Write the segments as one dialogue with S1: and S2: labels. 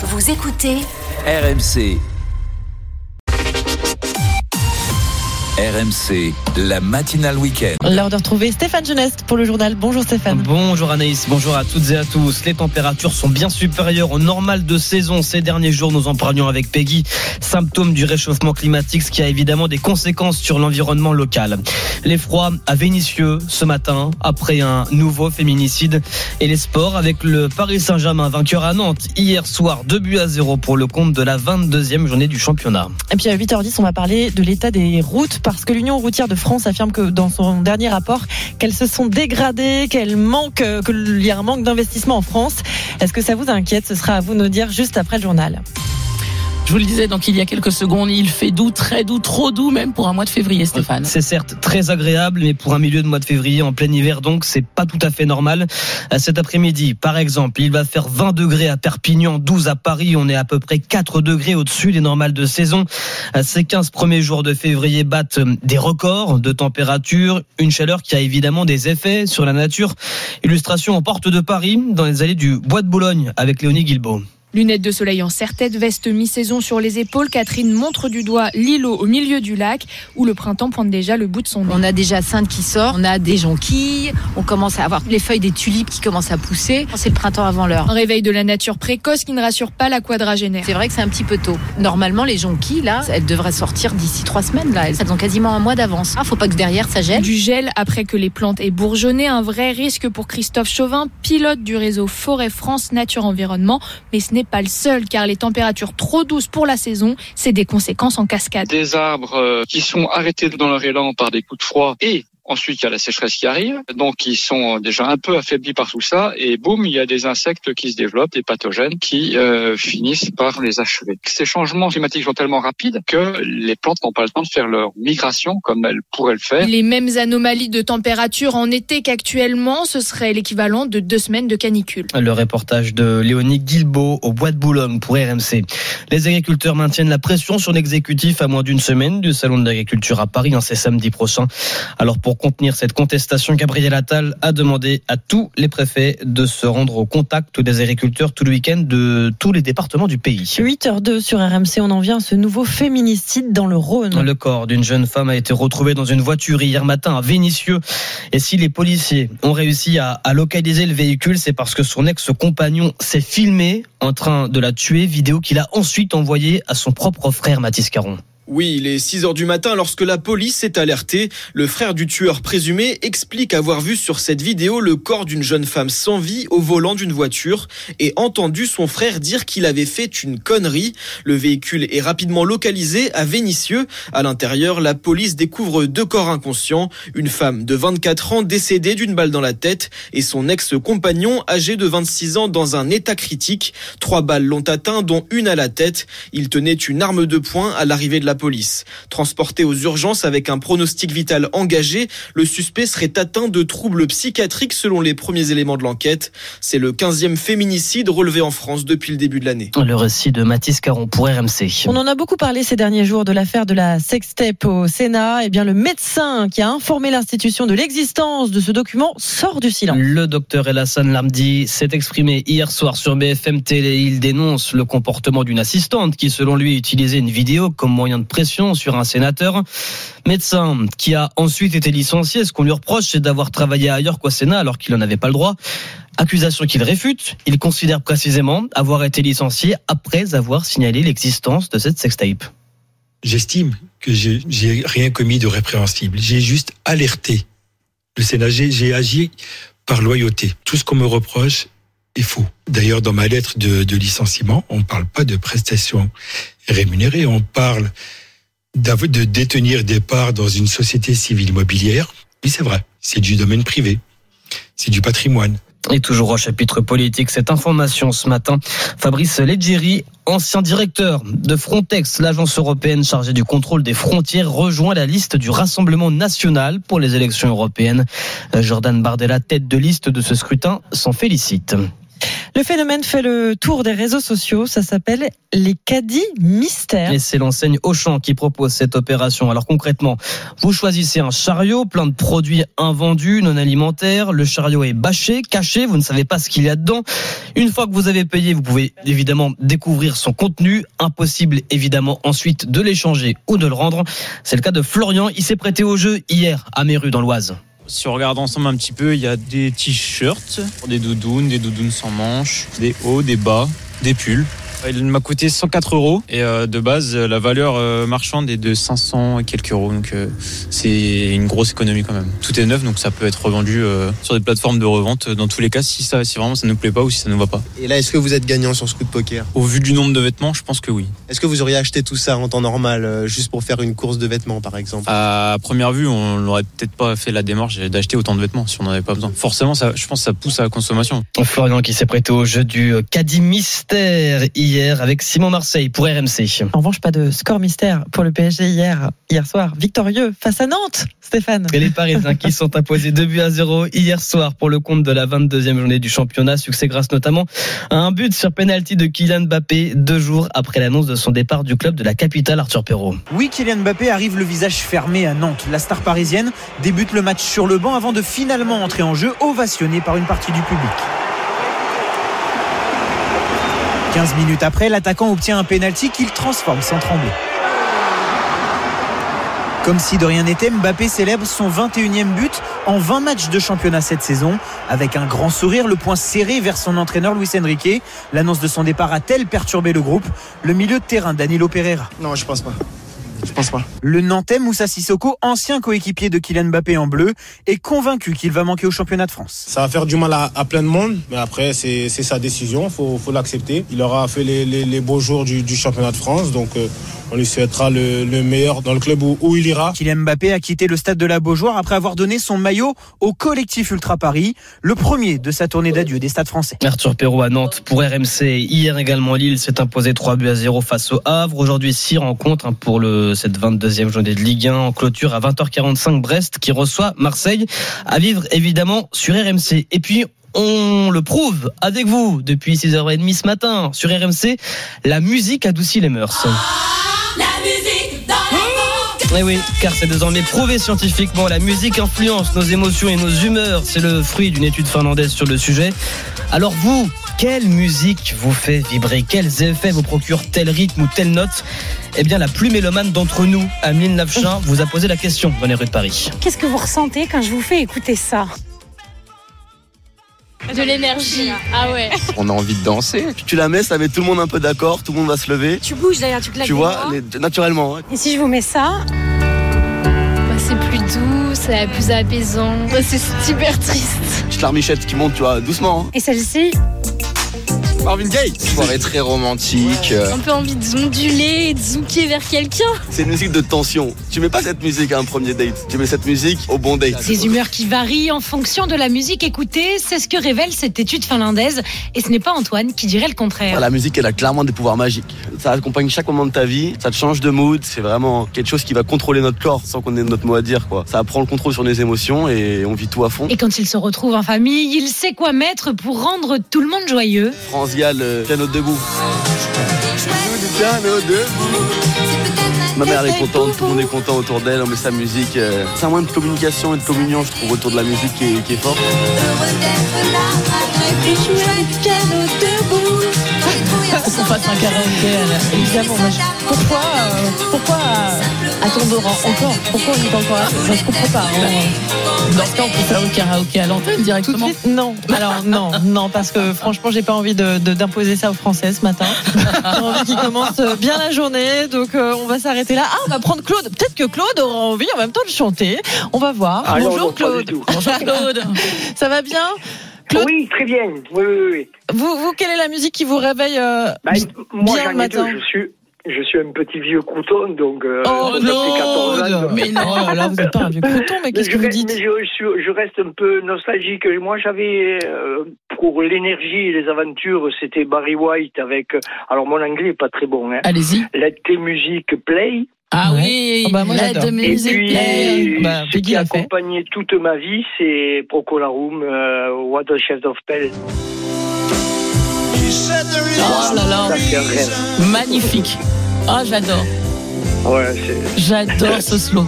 S1: Vous écoutez
S2: RMC. RMC, la matinale week-end.
S3: L'heure de retrouver Stéphane Geneste pour le journal. Bonjour Stéphane.
S4: Bonjour Anaïs, bonjour à toutes et à tous. Les températures sont bien supérieures au normal de saison ces derniers jours. Nous en parlions avec Peggy. Symptôme du réchauffement climatique, ce qui a évidemment des conséquences sur l'environnement local. Les froids à Vénissieux ce matin, après un nouveau féminicide. Et les sports avec le Paris Saint-Germain vainqueur à Nantes hier soir, 2 buts à 0 pour le compte de la 22e journée du championnat.
S3: Et puis à 8h10, on va parler de l'état des routes parce que l'Union routière de France affirme que dans son dernier rapport, qu'elles se sont dégradées, manquent, euh, qu'il y a un manque d'investissement en France. Est-ce que ça vous inquiète? Ce sera à vous de nous dire juste après le journal.
S5: Je vous le disais donc il y a quelques secondes, il fait doux, très doux, trop doux même pour un mois de février, Stéphane.
S4: C'est certes très agréable, mais pour un milieu de mois de février en plein hiver, donc c'est pas tout à fait normal. Cet après-midi, par exemple, il va faire 20 degrés à Perpignan, 12 à Paris. On est à peu près 4 degrés au-dessus des normales de saison. Ces 15 premiers jours de février battent des records de température, une chaleur qui a évidemment des effets sur la nature. Illustration en porte de Paris, dans les allées du Bois de Boulogne, avec Léonie Guilbault.
S6: Lunettes de soleil en serre-tête, veste mi-saison sur les épaules, Catherine montre du doigt l'îlot au milieu du lac où le printemps pointe déjà le bout de son nez.
S7: On a déjà Sainte qui sort, on a des jonquilles, on commence à avoir les feuilles des tulipes qui commencent à pousser. C'est le printemps avant l'heure.
S6: Un réveil de la nature précoce qui ne rassure pas la quadragénaire.
S7: C'est vrai que c'est un petit peu tôt. Normalement, les jonquilles, là, elles devraient sortir d'ici trois semaines. Là, elles ont quasiment un mois d'avance. Ah, faut pas que derrière ça gèle.
S6: Du gel après que les plantes aient bourgeonné, un vrai risque pour Christophe Chauvin, pilote du réseau Forêt France Nature Environnement. Mais ce n'est pas le seul, car les températures trop douces pour la saison, c'est des conséquences en cascade.
S8: Des arbres euh, qui sont arrêtés dans leur élan par des coups de froid et Ensuite, il y a la sécheresse qui arrive, donc ils sont déjà un peu affaiblis par tout ça, et boum, il y a des insectes qui se développent, des pathogènes qui euh, finissent par les achever. Ces changements climatiques sont tellement rapides que les plantes n'ont pas le temps de faire leur migration comme elles pourraient le faire.
S6: Les mêmes anomalies de température en été qu'actuellement, ce serait l'équivalent de deux semaines de canicule.
S4: Le reportage de Léonie Guilbeault au Bois de Boulogne pour RMC. Les agriculteurs maintiennent la pression sur l'exécutif à moins d'une semaine du Salon de l'agriculture à Paris, c'est samedi prochain. Alors pour contenir cette contestation, Gabriel Attal a demandé à tous les préfets de se rendre au contact des agriculteurs tout le week-end de tous les départements du pays.
S3: 8h02 sur RMC, on en vient à ce nouveau féminicide dans le Rhône.
S4: Le corps d'une jeune femme a été retrouvé dans une voiture hier matin à Vénissieux. Et si les policiers ont réussi à, à localiser le véhicule, c'est parce que son ex-compagnon s'est filmé en train de la tuer, vidéo qu'il a ensuite envoyée à son propre frère Mathis Caron.
S9: Oui, il est 6 heures du matin lorsque la police est alertée. Le frère du tueur présumé explique avoir vu sur cette vidéo le corps d'une jeune femme sans vie au volant d'une voiture et entendu son frère dire qu'il avait fait une connerie. Le véhicule est rapidement localisé à Vénissieux. À l'intérieur, la police découvre deux corps inconscients, une femme de 24 ans décédée d'une balle dans la tête et son ex-compagnon âgé de 26 ans dans un état critique. Trois balles l'ont atteint, dont une à la tête. Il tenait une arme de poing à l'arrivée de la police. Transporté aux urgences avec un pronostic vital engagé, le suspect serait atteint de troubles psychiatriques selon les premiers éléments de l'enquête. C'est le 15e féminicide relevé en France depuis le début de l'année.
S4: Le récit de Mathis Caron pour RMC.
S3: On en a beaucoup parlé ces derniers jours de l'affaire de la sextape au Sénat. Eh bien, le médecin qui a informé l'institution de l'existence de ce document sort du silence.
S4: Le docteur Elassan Lamdi s'est exprimé hier soir sur BFM Télé. Il dénonce le comportement d'une assistante qui, selon lui, utilisait une vidéo comme moyen de pression sur un sénateur. Médecin qui a ensuite été licencié. Ce qu'on lui reproche, c'est d'avoir travaillé ailleurs qu'au Sénat alors qu'il n'en avait pas le droit. Accusation qu'il réfute. Il considère précisément avoir été licencié après avoir signalé l'existence de cette sextape.
S10: J'estime que j'ai rien commis de répréhensible. J'ai juste alerté le Sénat. J'ai agi par loyauté. Tout ce qu'on me reproche est faux. D'ailleurs, dans ma lettre de, de licenciement, on ne parle pas de prestations rémunérées. On parle de détenir des parts dans une société civile immobilière. Oui, c'est vrai. C'est du domaine privé. C'est du patrimoine.
S4: Et toujours au chapitre politique, cette information ce matin, Fabrice Leggeri, ancien directeur de Frontex, l'agence européenne chargée du contrôle des frontières, rejoint la liste du Rassemblement national pour les élections européennes. Jordan Bardella, tête de liste de ce scrutin, s'en félicite.
S3: Le phénomène fait le tour des réseaux sociaux. Ça s'appelle les caddies mystères.
S4: Et c'est l'enseigne Auchan qui propose cette opération. Alors concrètement, vous choisissez un chariot plein de produits invendus, non alimentaires. Le chariot est bâché, caché, vous ne savez pas ce qu'il y a dedans. Une fois que vous avez payé, vous pouvez évidemment découvrir son contenu. Impossible évidemment ensuite de l'échanger ou de le rendre. C'est le cas de Florian. Il s'est prêté au jeu hier à Méru dans l'Oise.
S1: Si on regarde ensemble un petit peu, il y a des t-shirts, des doudounes, des doudounes sans manches, des hauts, des bas, des pulls. Il m'a coûté 104 euros et euh, de base la valeur euh, marchande est de 500 et quelques euros donc euh, c'est une grosse économie quand même. Tout est neuf donc ça peut être revendu sur des plateformes de revente dans tous les cas si ça si vraiment ça ne nous plaît pas ou si ça ne va pas.
S11: Et là est-ce que vous êtes gagnant sur ce coup de poker?
S1: Au vu du nombre de vêtements, je pense que oui.
S11: Est-ce que vous auriez acheté tout ça en temps normal juste pour faire une course de vêtements par exemple?
S1: À première vue, on n'aurait peut-être pas fait la démarche d'acheter autant de vêtements si on n'en avait pas besoin. Forcément, ça, je pense que ça pousse à la consommation.
S4: Florian qui s'est prêté au jeu du caddie mystère hier avec Simon Marseille pour RMC.
S3: En revanche, pas de score mystère pour le PSG hier, hier soir. Victorieux face à Nantes, Stéphane.
S4: Et les Parisiens qui sont imposés 2 buts à 0 hier soir pour le compte de la 22e journée du championnat. Succès grâce notamment à un but sur penalty de Kylian Mbappé deux jours après l'annonce de son départ du club de la capitale, Arthur Perrault.
S12: Oui, Kylian Mbappé arrive le visage fermé à Nantes. La star parisienne débute le match sur le banc avant de finalement entrer en jeu, ovationné par une partie du public. 15 minutes après, l'attaquant obtient un pénalty qu'il transforme sans trembler. Comme si de rien n'était, Mbappé célèbre son 21e but en 20 matchs de championnat cette saison. Avec un grand sourire, le poing serré vers son entraîneur Luis Enrique. L'annonce de son départ a-t-elle perturbé le groupe? Le milieu de terrain Danilo Pereira.
S11: Non, je pense pas. Je pense pas.
S12: Le Nantais Moussa Sissoko, ancien coéquipier de Kylian Mbappé en bleu, est convaincu qu'il va manquer au championnat de France.
S13: Ça va faire du mal à, à plein de monde, mais après c'est sa décision, faut, faut l'accepter. Il aura fait les, les, les beaux jours du, du, championnat de France, donc euh, on lui souhaitera le, le, meilleur dans le club où, où, il ira.
S12: Kylian Mbappé a quitté le stade de la Beaujoire après avoir donné son maillot au collectif Ultra Paris, le premier de sa tournée d'adieu des stades français.
S4: Arthur Perrault à Nantes pour RMC. Hier également, Lille s'est imposé 3 buts à 0 face au Havre. Aujourd'hui, 6 rencontres pour le, cette 22e journée de Ligue 1 en clôture à 20h45 Brest qui reçoit Marseille à vivre évidemment sur RMC. Et puis on le prouve avec vous depuis 6h30 ce matin sur RMC, la musique adoucit les mœurs.
S14: La musique dans
S4: oui, oui, car c'est désormais prouvé scientifiquement. La musique influence nos émotions et nos humeurs. C'est le fruit d'une étude finlandaise sur le sujet. Alors vous, quelle musique vous fait vibrer? Quels effets vous procure tel rythme ou telle note? Eh bien, la plus mélomane d'entre nous, Ameline Navchin, vous a posé la question dans les rues de Paris.
S15: Qu'est-ce que vous ressentez quand je vous fais écouter ça?
S6: De l'énergie. Ah ouais.
S16: On a envie de danser. Tu la mets, ça met tout le monde un peu d'accord, tout le monde va se lever.
S15: Tu bouges d'ailleurs, tu claques.
S16: Tu vois, les, naturellement. Hein.
S15: Et si je vous mets ça?
S6: Bah, C'est plus doux, c'est plus apaisant. Bah, c'est super triste.
S16: Petite larmichette qui monte, tu vois, doucement. Hein.
S15: Et celle-ci?
S16: Marvin Gaye. Soirée très romantique.
S6: Ouais. Un peu envie de zonduler, de zouker vers quelqu'un.
S16: C'est une musique de tension. Tu mets pas cette musique à un premier date. Tu mets cette musique au bon date.
S15: Ces humeurs qui varient en fonction de la musique écoutée, c'est ce que révèle cette étude finlandaise. Et ce n'est pas Antoine qui dirait le contraire.
S16: La musique, elle a clairement des pouvoirs magiques. Ça accompagne chaque moment de ta vie. Ça te change de mood. C'est vraiment quelque chose qui va contrôler notre corps sans qu'on ait notre mot à dire. Quoi. Ça prend le contrôle sur nos émotions et on vit tout à fond.
S15: Et quand il se retrouve en famille, il sait quoi mettre pour rendre tout le monde joyeux.
S16: France Euh, piano debout. Piano debout. Ma mère elle est contente, tout le monde est content autour d'elle, on met sa musique. euh, C'est un moyen de communication et de communion, je trouve, autour de la musique qui est, qui est fort.
S5: Faut qu'on fasse un karaoké.
S3: Évidemment, pourquoi, euh, pourquoi euh, attendre encore? Pourquoi on est encore là? Je ne comprends pas. hein.
S5: Dans ce cas, on peut faire le karaoké à l'antenne
S3: Tout de
S5: directement.
S3: suite, non. Alors non, non, parce que franchement, j'ai pas envie de de- d'imposer ça aux Français ce matin. J'ai envie qu'ils commencent bien la journée, donc euh, on va s'arrêter là. Ah, on va prendre Claude. Peut-être que Claude aura envie en même temps de chanter. On va voir.
S17: Ah
S3: Bonjour
S17: non,
S3: Claude.
S5: Bonjour Claude.
S3: Ça va bien? Claude
S17: Oui, très bien. Oui, oui, oui.
S3: vous, vous, quelle est la musique qui vous réveille euh,
S17: Bah, moi,
S3: bien le matin
S17: deux. Je suis, je suis un petit vieux crouton, donc. Euh,
S3: Oh
S17: fait 14 ans, donc-
S5: Mais non.
S3: Là vous n'êtes pas un vieux crouton, mais qu'est-ce
S17: je,
S3: que vous
S17: reste-
S3: dites
S17: mais je, reste un peu nostalgique. Moi, j'avais euh, pour l'énergie et les aventures, c'était Barry White avec. Alors, mon anglais est pas très bon. Hein.
S5: Allez-y.
S17: Let the music play.
S5: Ah
S3: Ouais.
S5: oui.
S3: Ah bah, moi, j'adore.
S5: the
S17: Et puis,
S5: play.
S3: Bah,
S17: ce qui a accompagné toute ma vie, c'est Procolarum, euh, What a Chef of Pell.
S5: Oh là là.
S17: Ça.
S5: Magnifique. Ah, j'adore.
S17: Ouais, c'est.
S5: J'adore ce slow.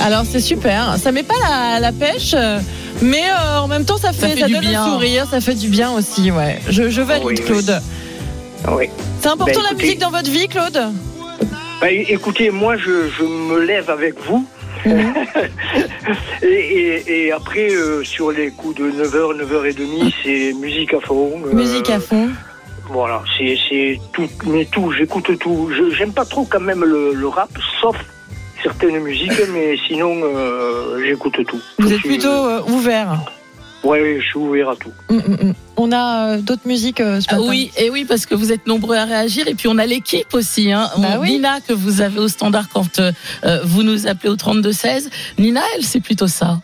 S3: Alors c'est super. Ça met pas la, la pêche, euh, mais euh, en même temps ça fait,
S5: fait du
S3: donne
S5: bien.
S3: le sourire, ça fait du bien aussi. Ouais. Je, je valide
S17: Oui.
S3: Claude.
S17: Oui.
S3: C'est important
S17: Ben,
S3: la musique dans votre vie, Claude?
S17: Bah, écoutez, moi, je, je me lève avec vous. et, et, et après, euh, sur les coups de 9h, 9h30, c'est musique à fond. euh,
S3: Musique à fond.
S17: Voilà, c'est tout, mais tout, j'écoute tout. J'aime pas trop quand même le, le rap, sauf certaines musiques, mais sinon, euh, j'écoute tout.
S3: Vous êtes plutôt euh, ouvert.
S17: Ouais, je suis ouvert à tout.
S3: Mm, mm, mm. On a euh, d'autres musiques euh, ce
S5: Ah
S3: matin
S5: oui, et oui, parce que vous êtes nombreux à réagir. Et puis on a l'équipe aussi. Hein.
S3: Bah
S5: On-
S3: oui.
S5: Nina, que vous avez au standard quand euh, euh, vous nous appelez au 32-16. Nina, elle, c'est plutôt ça.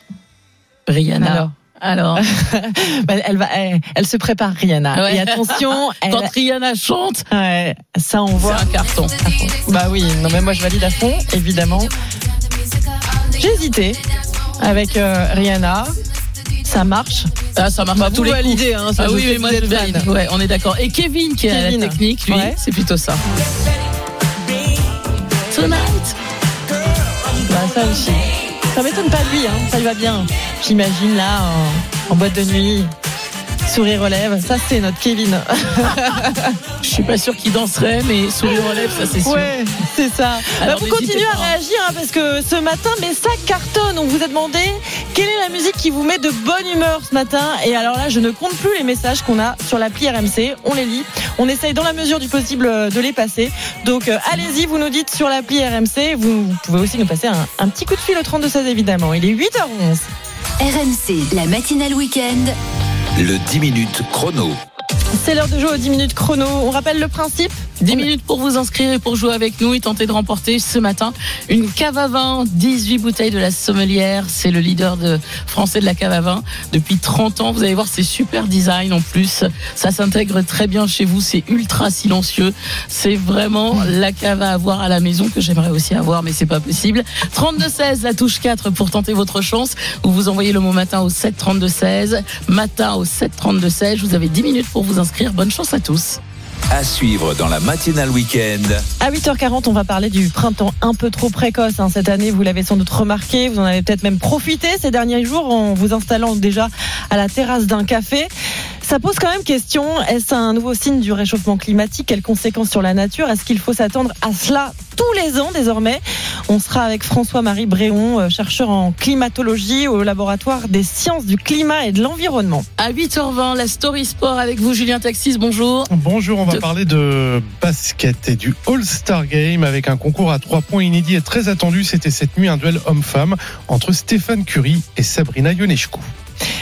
S5: Rihanna.
S3: Alors.
S5: Alors,
S3: Bah, elle, va, elle, elle se prépare, Rihanna.
S5: Ouais.
S3: Et attention, elle-
S5: quand Rihanna chante,
S3: ouais, ça on voit.
S5: c'est un carton.
S3: Bah oui, non mais moi je valide à fond, évidemment. J'ai hésité avec euh, Rihanna. Ça marche.
S5: Ah, ça marche
S3: Bah,
S5: à
S3: vous
S5: tous les coups.
S3: validez, hein, ça,
S5: ah oui, mais moi
S3: vous
S5: je valide. Ouais, on est d'accord. Et Kevin, qui
S3: Kevin.
S5: la technique, lui,
S3: Ouais.
S5: c'est plutôt ça. Tonight.
S3: Bah ça aussi. Ça m'étonne pas de lui, hein. ça lui va bien. J'imagine là, en, en boîte de nuit, sourire relève. Ça c'est notre Kevin.
S5: Je suis pas sûr qu'il danserait, mais sourire relève, ça c'est sûr.
S3: Ouais, c'est ça. Bah,
S5: Alors,
S3: vous continuez à réagir hein, parce que ce matin, mais ça cartonne. On vous a demandé quelle est la musique qui vous met de bonne humeur ce matin. Et alors là, je ne compte plus les messages qu'on a sur l'appli RMC. On les lit. On essaye dans la mesure du possible euh, de les passer. Donc euh, allez-y, vous nous dites sur l'appli RMC. Vous, vous pouvez aussi nous passer un, un petit coup de fil au 3216 évidemment. Il est 8h11.
S18: RMC, la matinale week-end.
S2: Le 10 minutes chrono.
S3: C'est l'heure de jouer aux 10 minutes chrono. On rappelle le principe
S5: 10 minutes pour vous inscrire et pour jouer avec nous et tenter de remporter ce matin une cave à vin, 18 bouteilles de la sommelière. C'est le leader de français de la cave à vin depuis 30 ans. Vous allez voir, c'est super design en plus. Ça s'intègre très bien chez vous. C'est ultra silencieux. C'est vraiment la cave à avoir à la maison que j'aimerais aussi avoir, mais c'est pas possible. 32-16, la touche 4 pour tenter votre chance. Vous vous envoyez le mot matin au 7 32 16. Matin au 7 32 16. Vous avez 10 minutes pour vous inscrire. Bonne chance à tous.
S2: À suivre dans la matinale week-end.
S3: À 8h40, on va parler du printemps un peu trop précoce. hein. Cette année, vous l'avez sans doute remarqué, vous en avez peut-être même profité ces derniers jours en vous installant déjà à la terrasse d'un café. Ça pose quand même question, est-ce un nouveau signe du réchauffement climatique? Quelles conséquences sur la nature? Est-ce qu'il faut s'attendre à cela tous les ans désormais? On sera avec François-Marie Bréon, euh, chercheur en climatologie au laboratoire des sciences du climat et de l'environnement.
S5: À 8h20, la Story Sport avec vous, Julien Taxis. Bonjour.
S19: Bonjour, on va
S5: De-
S19: parler de basket et du All-Star Game avec un concours à trois points inédit et très attendu. C'était cette nuit un duel homme-femme entre Stéphane Curie et Sabrina Ionescu.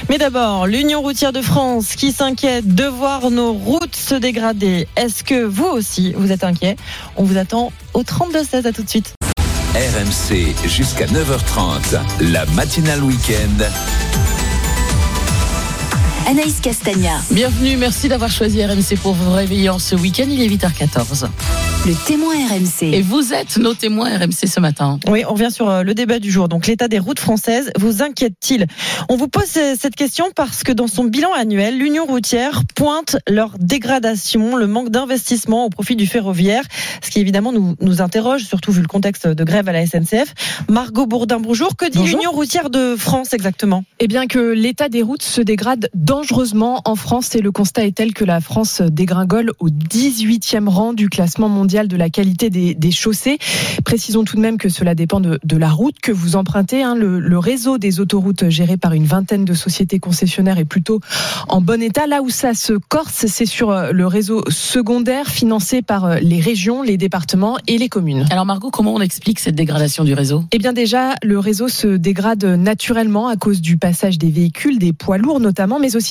S3: Mais d'abord, l'Union routière de France qui s'inquiète de voir nos routes se dégrader. Est-ce que vous aussi, vous êtes inquiet? On vous attend au 32-16. À tout de suite.
S2: RMC jusqu'à 9h30. La matinale week-end.
S18: Anaïs Castagna,
S5: Bienvenue, merci d'avoir choisi RMC pour vous réveiller en ce week-end. Il est 8h14.
S18: le témoin RMC.
S5: Et vous êtes nos témoins RMC ce matin.
S3: Oui, on revient sur euh, le débat du jour. Donc, l'état des routes françaises vous inquiète-t-il? On vous pose euh, cette question parce que dans son bilan annuel, l'Union routière pointe leur dégradation, le manque d'investissement au profit du ferroviaire, ce qui évidemment nous, nous interroge, surtout vu le contexte de grève à la SNCF. Margot Bourdin, bonjour. Que dit l'Union routière de France exactement?
S20: Eh bien que l'état des routes se dégrade dangereusement en France et le constat est tel que la France dégringole au 18e rang du classement mondial de la qualité des, des chaussées. Précisons tout de même que cela dépend de, de la route que vous empruntez. hein. Le, le réseau des autoroutes géré par une vingtaine de sociétés concessionnaires est plutôt en bon état. Là où ça se corse, c'est sur euh, le réseau secondaire financé par euh, les régions, les départements et les communes.
S5: Alors Margot, comment on explique cette dégradation du réseau?
S20: Eh bien déjà, le réseau se dégrade naturellement à cause du passage des véhicules, des poids lourds notamment, mais aussi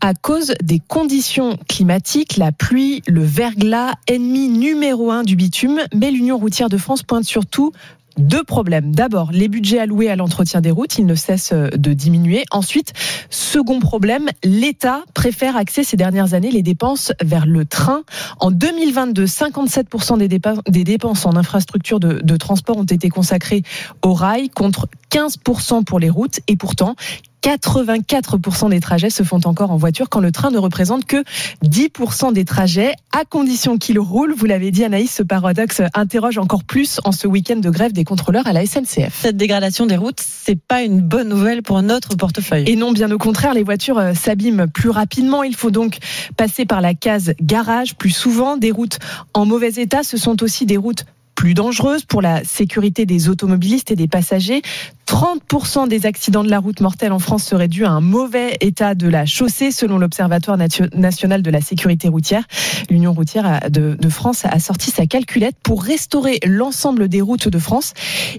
S20: à cause des conditions climatiques, la pluie, le verglas, ennemi numéro un du bitume. Mais l'Union routière de France pointe surtout deux problèmes. D'abord, les budgets alloués à l'entretien des routes, ils ne cessent de diminuer. Ensuite, second problème, l'État préfère axer ces dernières années les dépenses vers le train. En 2022, 57% des dépenses, des dépenses en infrastructure de, de transport ont été consacrées au rail contre 15% pour les routes. Et pourtant, 84% des trajets se font encore en voiture quand le train ne représente que 10% des trajets, à condition qu'il roule. Vous l'avez dit Anaïs, ce paradoxe interroge encore plus en ce week-end de grève des contrôleurs à la SNCF.
S3: Cette dégradation des routes, c'est pas une bonne nouvelle pour notre portefeuille.
S20: Et non, bien au contraire, les voitures euh, s'abîment plus rapidement. Il faut donc passer par la case garage plus souvent. Des routes en mauvais état, ce sont aussi des routes plus dangereuses pour la sécurité des automobilistes et des passagers. 30% des accidents de la route mortelle en France seraient dus à un mauvais état de la chaussée, selon l'Observatoire national de la sécurité routière. L'Union routière de, de, France a sorti sa calculette pour restaurer l'ensemble des routes de France.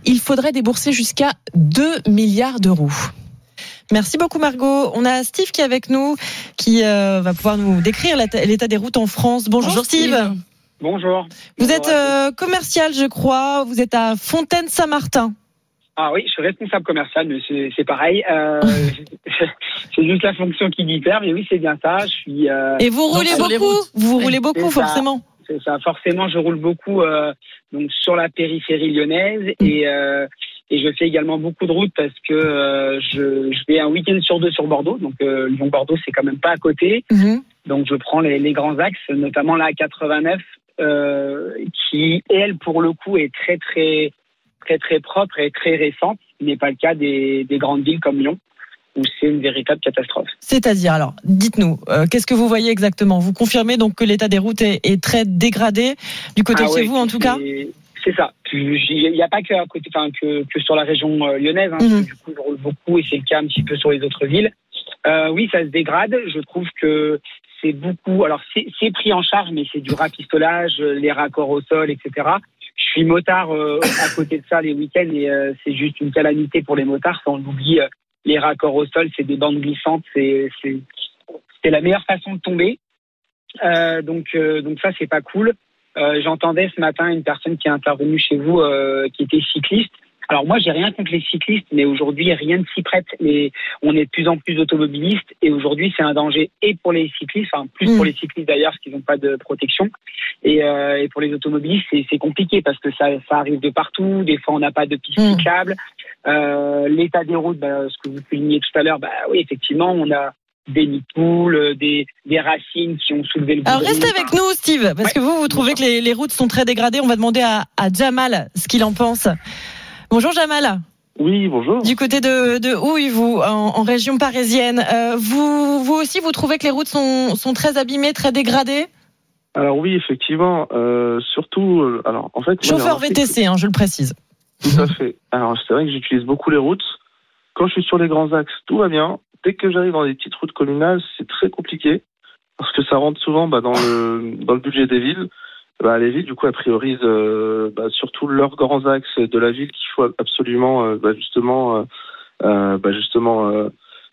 S20: Il faudrait débourser jusqu'à 2 milliards d'euros.
S3: Merci beaucoup Margot. On a Steve qui est avec nous, qui euh, va pouvoir nous décrire l'état des routes en France. Bonjour, Bonjour Steve. Steve.
S21: Bonjour.
S3: Vous Bonjour êtes euh, commercial, je crois. Vous êtes à Fontaine-Saint-Martin.
S21: Ah oui, je suis responsable commercial, mais c'est pareil. Euh, c'est juste la fonction qui diffère, mais oui, c'est bien ça. Je suis. Euh,
S3: Et vous roulez beaucoup. Vous roulez beaucoup, forcément.
S21: C'est ça. Forcément, je roule beaucoup donc sur la périphérie lyonnaise et euh, et je fais également beaucoup de routes parce que euh, je, je vais un week-end sur deux sur Bordeaux. Donc euh, Lyon-Bordeaux, c'est quand même pas à côté.
S3: Mhm.
S21: Donc je prends les, les, grands axes, notamment la 89, euh, qui elle pour le coup est très très très très propre et très récente. Ce n'est pas le cas des, des grandes villes comme Lyon où c'est une véritable catastrophe.
S3: C'est-à-dire, alors, dites-nous, euh, qu'est-ce que vous voyez exactement? Vous confirmez donc que l'état des routes est, est, très dégradé du côté
S21: ah
S3: de
S21: ouais,
S3: chez vous, en tout cas?
S21: C'est ça. Il n'y a pas que, à côté, enfin, que, que sur la région euh, lyonnaise. Hein,
S3: Mhm.
S21: Du coup, je roule beaucoup et c'est le cas un petit peu sur les autres villes. Euh, oui, ça se dégrade. Je trouve que c'est beaucoup. Alors, c'est pris en charge, mais c'est du rapistolage, euh, les raccords au sol, etc. Je suis motard euh, à côté de ça les week-ends et euh, c'est juste une calamité pour les motards. On oublie les raccords au sol, c'est des bandes glissantes, c'est la meilleure façon de tomber. Donc donc ça c'est pas cool. J'entendais ce matin une personne qui est intervenue chez vous qui était cycliste. Alors moi j'ai rien contre les cyclistes, mais aujourd'hui rien ne s'y prête. Mais on est de plus en plus d'automobilistes et aujourd'hui c'est un danger et pour les cyclistes, enfin plus pour les cyclistes d'ailleurs parce qu'ils n'ont pas de protection et, euh, et pour les automobilistes c'est compliqué parce que ça, ça arrive de partout. Des fois on n'a pas de piste cyclable. Euh, L'état des routes, bah, ce que vous soulignez tout à l'heure, bah oui effectivement on a des nids de poules, des, des racines qui ont soulevé le
S3: Alors restez avec nous, Steve, parce que vous, vous trouvez que les, les routes sont très dégradées. On va demander à, à Jamal ce qu'il en pense. Bonjour Jamal.
S22: Oui, bonjour.
S3: Du côté de, de Houille, vous, en, en région parisienne, euh, vous, vous aussi, vous trouvez que les routes sont, sont très abîmées, très dégradées
S22: Alors oui, effectivement, euh, surtout, euh, alors en fait, moi, j'ai
S3: Chauffeur
S22: que-
S3: VTC, hein, je le précise.
S22: Tout à fait. Alors c'est vrai que j'utilise beaucoup les routes. Quand je suis sur les grands axes, tout va bien. Dès que j'arrive dans les petites routes communales, c'est très compliqué parce que ça rentre souvent bah, dans le dans le budget des villes. Bah, les villes, du coup, elles priorisent euh, bah, surtout leurs grands axes de la ville qu'il faut absolument, euh, bah, justement, euh, euh, bah, justement euh,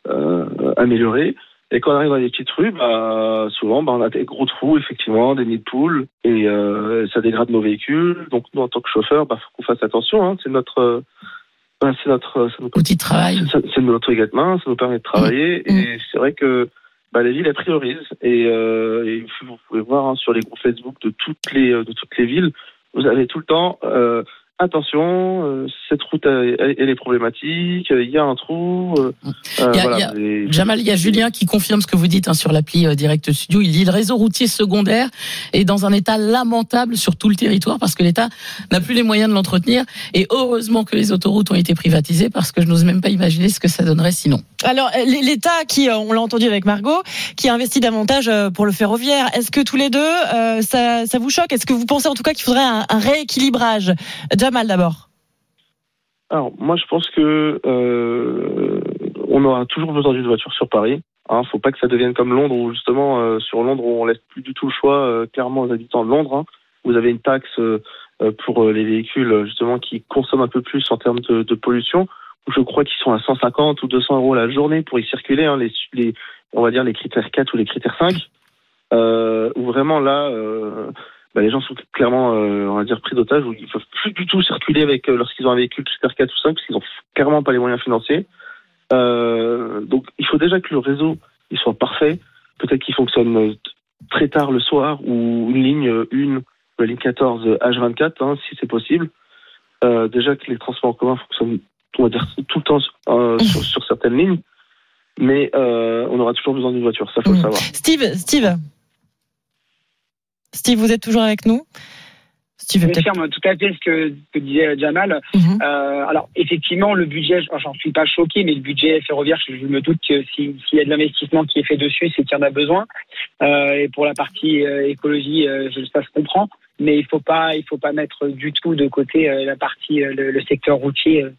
S22: euh, améliorer. Et quand on arrive dans les petites rues, bah, souvent, bah, on a des gros trous, effectivement, des nids de poules, et euh, ça dégrade nos véhicules. Donc, nous, en tant que chauffeurs, bah, faut qu'on fasse attention. Hein, c'est notre, bah, c'est notre, notre
S5: outil de travail.
S22: C'est, notre égatement, ça nous permet de travailler. Et c'est vrai que bah, les villes elles priorisent. Et, euh, et vous pouvez voir hein, sur les groupes Facebook de toutes les, de toutes les villes, vous avez tout le temps. Euh, Attention, euh, cette route elle, elle est problématique. Il y a un trou. euh, euh,
S5: Il y a-
S22: voilà,
S5: il y a-
S22: Et-
S5: Jamal, il y a Julien qui confirme ce que vous dites hein, sur l'appli euh, Direct Studio. Il dit le réseau routier secondaire est dans un état lamentable sur tout le territoire parce que l'État n'a plus les moyens de l'entretenir. Et heureusement que les autoroutes ont été privatisées parce que je n'ose même pas imaginer ce que ça donnerait sinon.
S3: Alors l'État qui, on l'a entendu avec Margot, qui investit davantage pour le ferroviaire. Est-ce que tous les deux, euh, ça, ça vous choque? Est-ce que vous pensez en tout cas qu'il faudrait un, un rééquilibrage Jamal d'abord.
S22: Alors, moi, je pense que euh, on aura toujours besoin d'une voiture sur Paris. Hein, faut pas que ça devienne comme Londres, où justement, euh, sur Londres, on laisse plus du tout le choix euh, clairement aux habitants de Londres. hein. Vous avez une taxe pour les véhicules justement qui consomment un peu plus en termes de, de pollution. Je crois qu'ils sont à 150 ou 200 euros la journée pour y circuler. Hein, on va dire les critères 4 ou les critères 5. Euh, où vraiment là, bah, les gens sont clairement, euh, on va dire, pris d'otage, où ils peuvent plus du tout circuler avec euh, lorsqu'ils ont un véhicule critère 4 ou 5, parce qu'ils ont clairement pas les moyens financiers. Euh, donc il faut déjà que le réseau il soit parfait. Peut-être qu'il fonctionne très tard le soir ou une ligne euh, une, la ligne 14 euh, H24 hein, si c'est possible. Déjà que les transports en commun fonctionnent on va dire tout le temps sur, sur certaines lignes. mais on aura toujours besoin d'une voiture, ça faut le savoir.
S3: Steve, Steve. Steve, vous êtes toujours avec nous Steve,
S21: Je confirme tout à fait ce que, que disait Jamal.
S3: Mhm.
S21: Euh, alors effectivement, le budget, je- j'en suis pas choqué, mais le budget ferroviaire, je, je me doute que si- s'il y a de l'investissement qui est fait dessus, c'est qu'il y en a besoin. Euh, et pour la partie euh, écologie, euh, je- ça se comprend, mais il faut pas, il faut pas mettre du tout de côté euh, la partie, euh, le, le secteur routier. euh,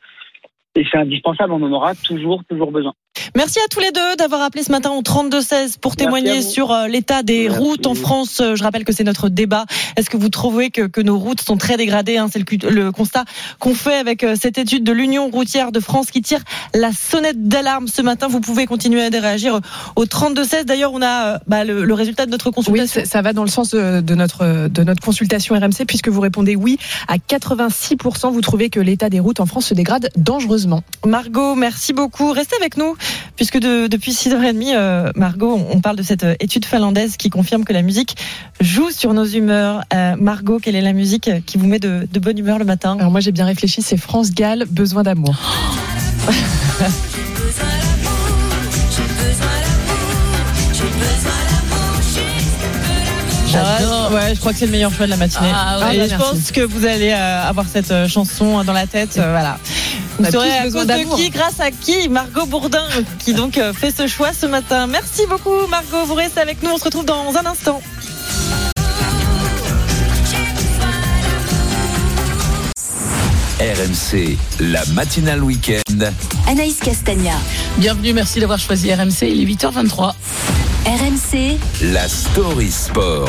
S21: et c'est indispensable, on en aura toujours, toujours besoin.
S3: Merci à tous les deux d'avoir appelé ce matin au 32-16 pour témoigner sur euh, l'état des
S22: Merci.
S3: routes en France. Euh, Je rappelle que c'est notre débat. Est-ce que vous trouvez que, que nos routes sont très dégradées hein C'est le, constat qu'on fait avec euh, cette étude de l'Union routière de France qui tire la sonnette d'alarme ce matin. Vous pouvez continuer à réagir au 32-16. D'ailleurs, on a bah, le, le résultat de notre
S20: Oui,
S3: consultation.
S20: c'est- ça va dans le sens de, de notre de notre consultation RMC puisque vous répondez oui à 86%. Vous trouvez que l'état des routes en France se dégrade dangereusement.
S3: Margot, merci beaucoup. Restez avec nous, puisque de- depuis 6h30, euh, Margot, on parle de cette euh, étude finlandaise qui confirme que la musique joue sur nos humeurs. Euh, Margot, quelle est la musique qui vous met de, de bonne humeur le matin?
S20: Alors moi j'ai bien réfléchi, c'est France Gall, besoin d'amour.
S5: J'adore.
S3: Ouais, je crois que c'est le meilleur choix de la matinée.
S5: Ah ouais,
S3: Et
S5: bah,
S3: je
S5: merci.
S3: pense que vous allez euh, avoir cette euh, chanson dans la tête. euh, voilà. Vous
S20: a
S3: saurez à cause de qui, grâce à qui Margot Bourdin, qui donc euh, fait ce choix ce matin. Merci beaucoup, Margot. Vous restez avec nous. On se retrouve dans un instant.
S2: RMC, la matinale week-end.
S18: Anaïs Castagna.
S5: Bienvenue, merci d'avoir choisi RMC. Il est 8h23.
S18: RMC,
S2: La story sport.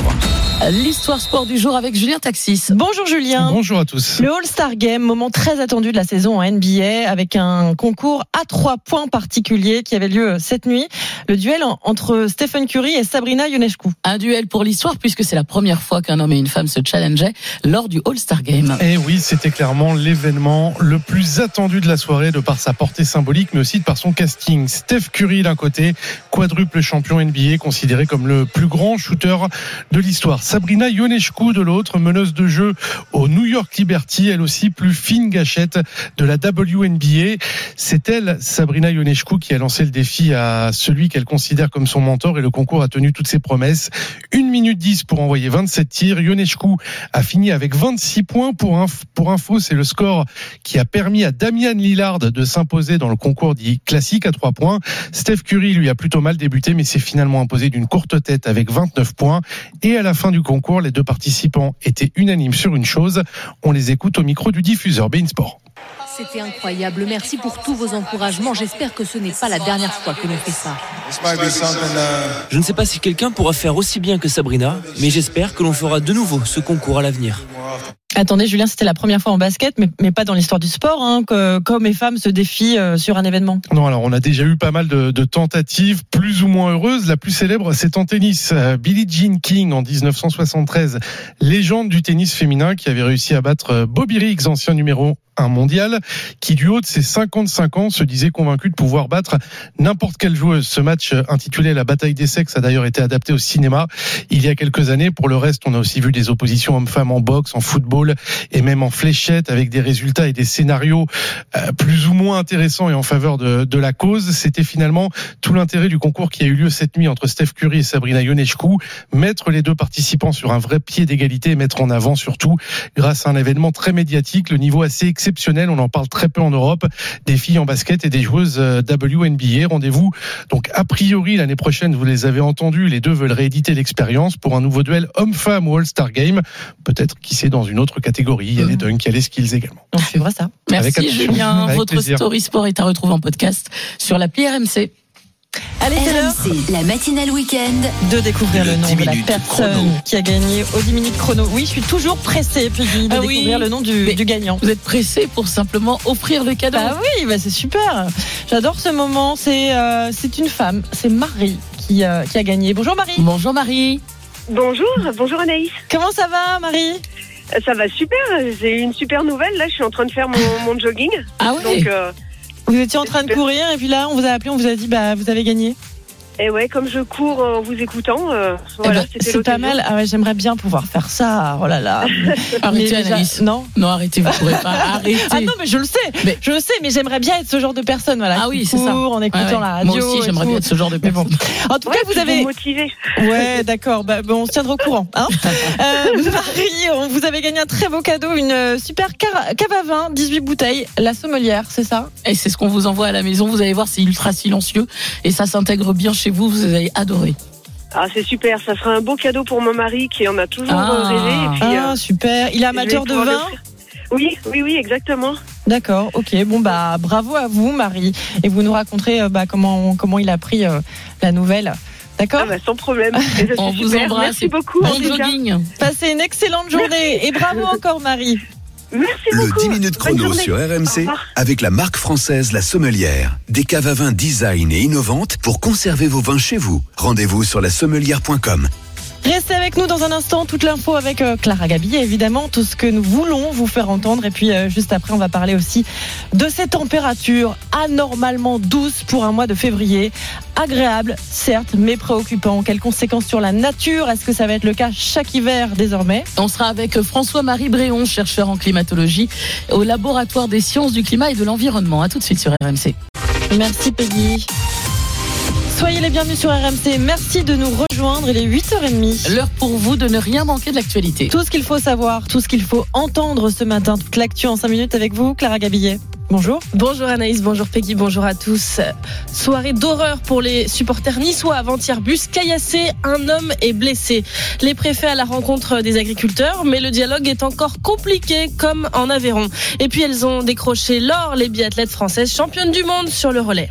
S5: L'histoire sport du jour avec Julien Taxis.
S3: Bonjour Julien.
S19: Bonjour à tous.
S3: Le All-Star Game, moment très attendu de la saison en NBA, avec un concours à trois points particuliers qui avait lieu cette nuit. Le duel en- entre Stephen Curry et Sabrina Ionescu.
S5: Un duel pour l'histoire puisque c'est la première fois qu'un homme et une femme se challengeaient lors du All-Star Game.
S19: Et oui, c'était clairement l'événement le plus attendu de la soirée de par sa portée symbolique, mais aussi de par son casting. Steph Curry d'un côté, quadruple champion NBA, considéré comme le plus grand shooter de l'histoire. Sabrina Ionescu de l'autre, meneuse de jeu au New York Liberty, elle aussi plus fine gâchette de la WNBA. C'est elle, Sabrina Ionescu, qui a lancé le défi à celui qu'elle considère comme son mentor et le concours a tenu toutes ses promesses. 1 minute 10 pour envoyer 27 tirs. Ionescu a fini avec 26 points. Pour, inf- pour info, c'est le score qui a permis à Damian Lillard de s'imposer dans le concours dit classique à 3 points. Steph Curry lui a plutôt mal débuté, mais s'est finalement imposé d'une courte tête avec 29 points. Et à la fin du concours, les deux participants étaient unanimes sur une chose. On les écoute au micro du diffuseur Bein Sport.
S23: C'était incroyable. Merci pour tous vos encouragements. J'espère que ce n'est pas la dernière fois que l'on fait ça.
S24: Je ne sais pas si quelqu'un pourra faire aussi bien que Sabrina, mais j'espère que l'on fera de nouveau ce concours à l'avenir.
S3: Attendez, Julien, c'était la première fois en basket, mais, mais pas dans l'histoire du sport, hein, que et femmes se défient euh, sur un événement.
S19: Non, alors on a déjà eu pas mal de, de tentatives plus ou moins heureuses. La plus célèbre, c'est en tennis. Euh, Billie Jean King en 1973, légende du tennis féminin qui avait réussi à battre euh, Bobby Riggs, ancien numéro un mondial, qui du haut de ses 55 ans se disait convaincu de pouvoir battre n'importe quelle joueuse. Ce match intitulé La bataille des sexes a d'ailleurs été adapté au cinéma il y a quelques années. Pour le reste, on a aussi vu des oppositions hommes-femmes en boxe, en football et même en fléchette avec des résultats et des scénarios euh, plus ou moins intéressants et en faveur de, la cause. C'était finalement tout l'intérêt du concours qui a eu lieu cette nuit entre Steph Curry et Sabrina Ionescu. Mettre les deux participants sur un vrai pied d'égalité et mettre en avant surtout, grâce à un événement très médiatique, le niveau assez exceptionnel, on en parle très peu en Europe, des filles en basket et des joueuses euh, WNBA. Rendez-vous donc a priori l'année prochaine, vous les avez entendus, les deux veulent rééditer l'expérience pour un nouveau duel homme-femme au All-Star Game. Peut-être qui sait dans une autre catégorie, il y a les dunks, il y a les skills également.
S3: On suivra ça.
S5: Merci. Julien.
S19: Avec
S5: Votre
S19: plaisir.
S5: story sport est à retrouver en podcast sur l'appli RMC.
S3: Allez, c'est
S18: la matinale week-end.
S3: de découvrir le,
S2: Le
S3: nom
S2: 10
S3: de la personne
S2: chrono.
S3: qui a gagné au 10 minutes chrono. Oui, je suis toujours pressée, Peggy, de
S5: Ah oui.
S3: découvrir le nom du, gagnant.
S5: Vous êtes pressé pour simplement offrir le cadeau.
S3: Bah oui, bah c'est super. J'adore ce moment. C'est euh, c'est une femme, c'est Marie qui, euh, qui a gagné. Bonjour Marie.
S5: Bonjour Marie.
S25: Bonjour, bonjour Anaïs.
S3: Comment ça va Marie?
S25: Ça va super, j'ai une super nouvelle. Là, je suis en train de faire mon, mon jogging.
S5: Ah.
S25: Donc, euh,
S3: Vous étiez en train de courir et puis là, on vous a appelé, on vous a dit bah vous avez gagné.
S25: Et ouais, comme je cours en vous écoutant, euh,
S3: Eh
S25: voilà,
S3: ben, c'est pas mal. Ah ouais, J'aimerais bien pouvoir faire ça. Oh là là.
S5: Arrêtez,
S3: Mais déjà-
S5: Anaïs.
S3: Non.
S5: Non, arrêtez, vous pourrez pas. Arrêtez.
S3: Ah non, mais je le sais. Je le sais, mais j'aimerais bien être ce genre de personne. Voilà,
S5: Ah oui, c'est ça.
S3: en écoutant
S5: Ouais, ouais.
S3: la radio.
S5: Moi aussi, j'aimerais bien être ce genre de
S3: Mais bon.
S5: personne.
S3: En tout
S25: Ouais,
S3: cas, vous avez.
S25: motivé.
S3: Ouais, d'accord. Bah, bon, on se tiendra au courant. Hein euh, Marie, on vous avez gagné un très beau cadeau, une euh, super car- cave à vin, 18 bouteilles, la sommelière, c'est ça?
S5: Et c'est ce qu'on vous envoie à la maison. Vous allez voir, c'est ultra silencieux et ça s'intègre bien chez vous. Vous allez adorer.
S25: Ah, c'est super. Ça sera un beau cadeau pour mon mari qui en a toujours
S5: Ah.
S25: rêvé. Et puis,
S3: Ah,
S25: euh,
S3: super. Il est amateur de vin.
S25: Oui, oui, oui, exactement.
S3: D'accord, ok. Bon, bah, bravo à vous, Marie. Et vous nous raconterez euh, bah, comment, comment il a pris euh, la nouvelle. D'accord
S25: Ah bah, sans problème.
S5: On
S25: c'est
S5: vous
S25: super.
S5: embrasse.
S25: Merci beaucoup.
S5: Bon jogging.
S3: Passez une excellente journée et bravo encore, Marie.
S25: Merci
S2: Le
S25: beaucoup.
S2: 10 minutes chrono sur RMC avec la marque française La Sommelière. Des caves à vin design et innovantes pour conserver vos vins chez vous. Rendez-vous sur lasommelière.com.
S3: Restez avec nous dans un instant, toute l'info avec euh, Clara Gabillet, évidemment, tout ce que nous voulons vous faire entendre. Et puis euh, juste après, on va parler aussi de ces températures anormalement douces pour un mois de février. Agréable, certes, mais préoccupant. Quelles conséquences sur la nature? Est-ce que ça va être le cas chaque hiver désormais?
S5: On sera avec François-Marie Bréon, chercheur en climatologie au laboratoire des sciences du climat et de l'environnement. À tout de suite sur RMC.
S3: Merci Peggy. Soyez les bienvenus sur RMC. Merci de nous rejoindre. Il est 8h30.
S5: L'heure pour vous de ne rien manquer de l'actualité.
S3: Tout ce qu'il faut savoir, tout ce qu'il faut entendre ce matin, toute l'actu en 5 minutes avec vous, Clara Gabillet. Bonjour.
S26: Bonjour Anaïs, bonjour Peggy, bonjour à tous. Soirée d'horreur pour les supporters niçois avant-hier bus caillassé, un homme est blessé. Les préfets à la rencontre des agriculteurs, mais le dialogue est encore compliqué comme en Aveyron. Et puis elles ont décroché l'or, les biathlètes françaises championnes du monde sur le relais.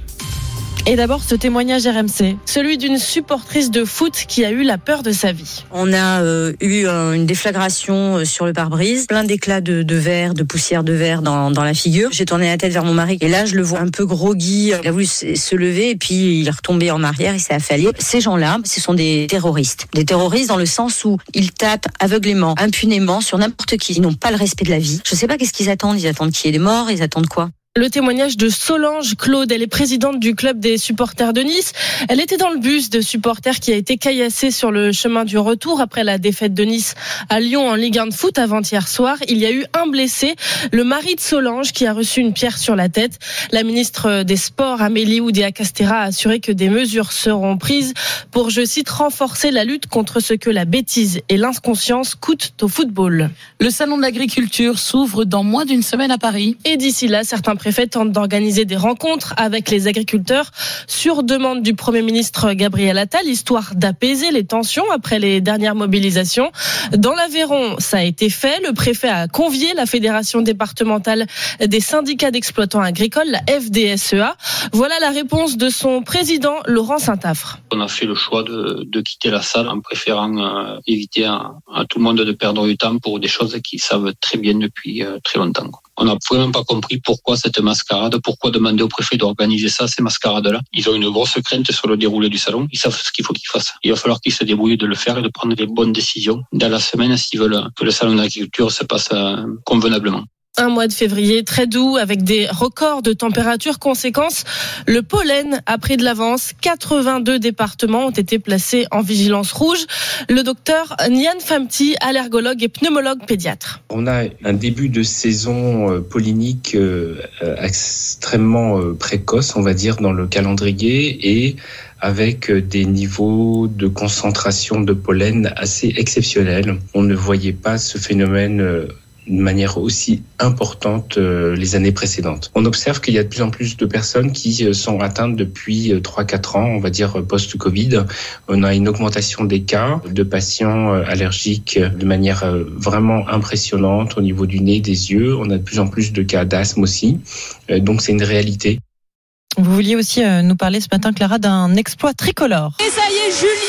S3: Et d'abord ce témoignage RMC.
S26: Celui d'une supportrice de foot qui a eu la peur de sa vie.
S27: On a euh, eu euh, une déflagration euh, sur le pare-brise, plein d'éclats de, verre, de poussière de verre dans, la figure. J'ai tourné la tête vers mon mari et là je le vois un peu groggy. Il a voulu se lever et puis il est retombé en arrière, il s'est affalé. Ces gens-là, ce sont des terroristes. Des terroristes dans le sens où ils tapent aveuglément, impunément sur n'importe qui. Ils n'ont pas le respect de la vie. Je sais pas qu'est-ce qu'ils attendent. Ils attendent qu'il y ait des morts, ils attendent quoi?
S26: Le témoignage de Solange Claude, elle est présidente du club des supporters de Nice. Elle était dans le bus de supporters qui a été caillassé sur le chemin du retour après la défaite de Nice à Lyon en Ligue 1 de foot avant-hier soir. Il y a eu un blessé, le mari de Solange qui a reçu une pierre sur la tête. La ministre des Sports, Amélie Oudéa-Castera, a assuré que des mesures seront prises pour, je cite, renforcer la lutte contre ce que la bêtise et l'inconscience coûtent au football.
S5: Le salon de l'agriculture s'ouvre dans moins d'une semaine à Paris.
S26: Et d'ici là, certains préfets tentent d'organiser des rencontres avec les agriculteurs sur demande du Premier ministre Gabriel Attal, histoire d'apaiser les tensions après les dernières mobilisations. Dans l'Aveyron, ça a été fait. Le préfet a convié la Fédération départementale des syndicats d'exploitants agricoles, la FDSEA. Voilà la réponse de son président, Laurent Saint-Affre.
S28: On a fait le choix de, quitter la salle en préférant euh, éviter à, tout le monde de perdre du temps pour des choses qu'ils savent très bien depuis euh, très longtemps. On n'a vraiment pas compris pourquoi cette mascarade, pourquoi demander au préfet d'organiser ça, ces mascarades-là. Ils ont une grosse crainte sur le déroulé du salon. Ils savent ce qu'il faut qu'ils fassent. Il va falloir qu'ils se débrouillent de le faire et de prendre les bonnes décisions dans la semaine s'ils veulent que le salon d'agriculture se passe euh, convenablement.
S26: Un mois de février très doux avec des records de température. Conséquence, le pollen a pris de l'avance. 82 départements ont été placés en vigilance rouge. Le docteur Nian Famti, allergologue et pneumologue pédiatre.
S29: On a un début de saison euh, pollinique euh, extrêmement euh, précoce, on va dire, dans le calendrier et avec des niveaux de concentration de pollen assez exceptionnels. On ne voyait pas ce phénomène de manière aussi importante euh, les années précédentes. On observe qu'il y a de plus en plus de personnes qui euh, sont atteintes depuis euh, 3-4 ans, on va dire euh, post-Covid. On a une augmentation des cas de patients euh, allergiques euh, de manière euh, vraiment impressionnante au niveau du nez, des yeux. On a de plus en plus de cas d'asthme aussi. Euh, Donc c'est une réalité.
S3: Vous vouliez aussi euh, nous parler ce matin, Clara, d'un exploit tricolore.
S14: Et ça y est, Simon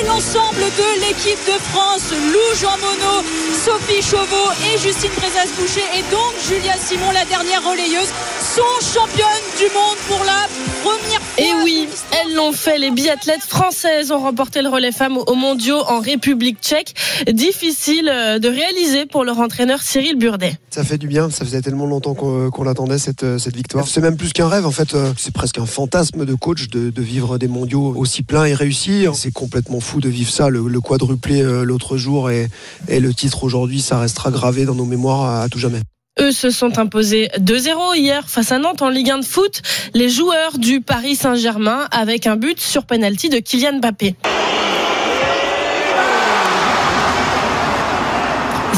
S14: et
S30: l'ensemble de l'équipe de France, Lou Jean Monod, Sophie Chauveau et Justine Brezas-Boucher et donc Julia Simon, la dernière relayeuse, sont championnes du monde pour la première fois.
S26: Et oui, elles l'ont fait. Les biathlètes françaises ont remporté le relais femmes aux mondiaux en République tchèque. Difficile euh, de réaliser pour leur entraîneur Cyril Burdet.
S31: Ça fait du bien, ça faisait tellement longtemps qu'on qu'on l'attendait cette, euh, cette victoire. C'est même plus qu'un rêve en fait, euh, c'est presque un fantasme de coach de, de vivre des mondiaux aussi pleins et réussis. C'est complètement fou de vivre ça, le, quadruplé euh, l'autre jour et, et le titre aujourd'hui, ça restera gravé dans nos mémoires à, à tout jamais.
S26: Eux se sont imposés 2-0 hier face à Nantes en Ligue 1 de foot. Les joueurs du Paris Saint-Germain avec un but sur penalty de Kylian Mbappé.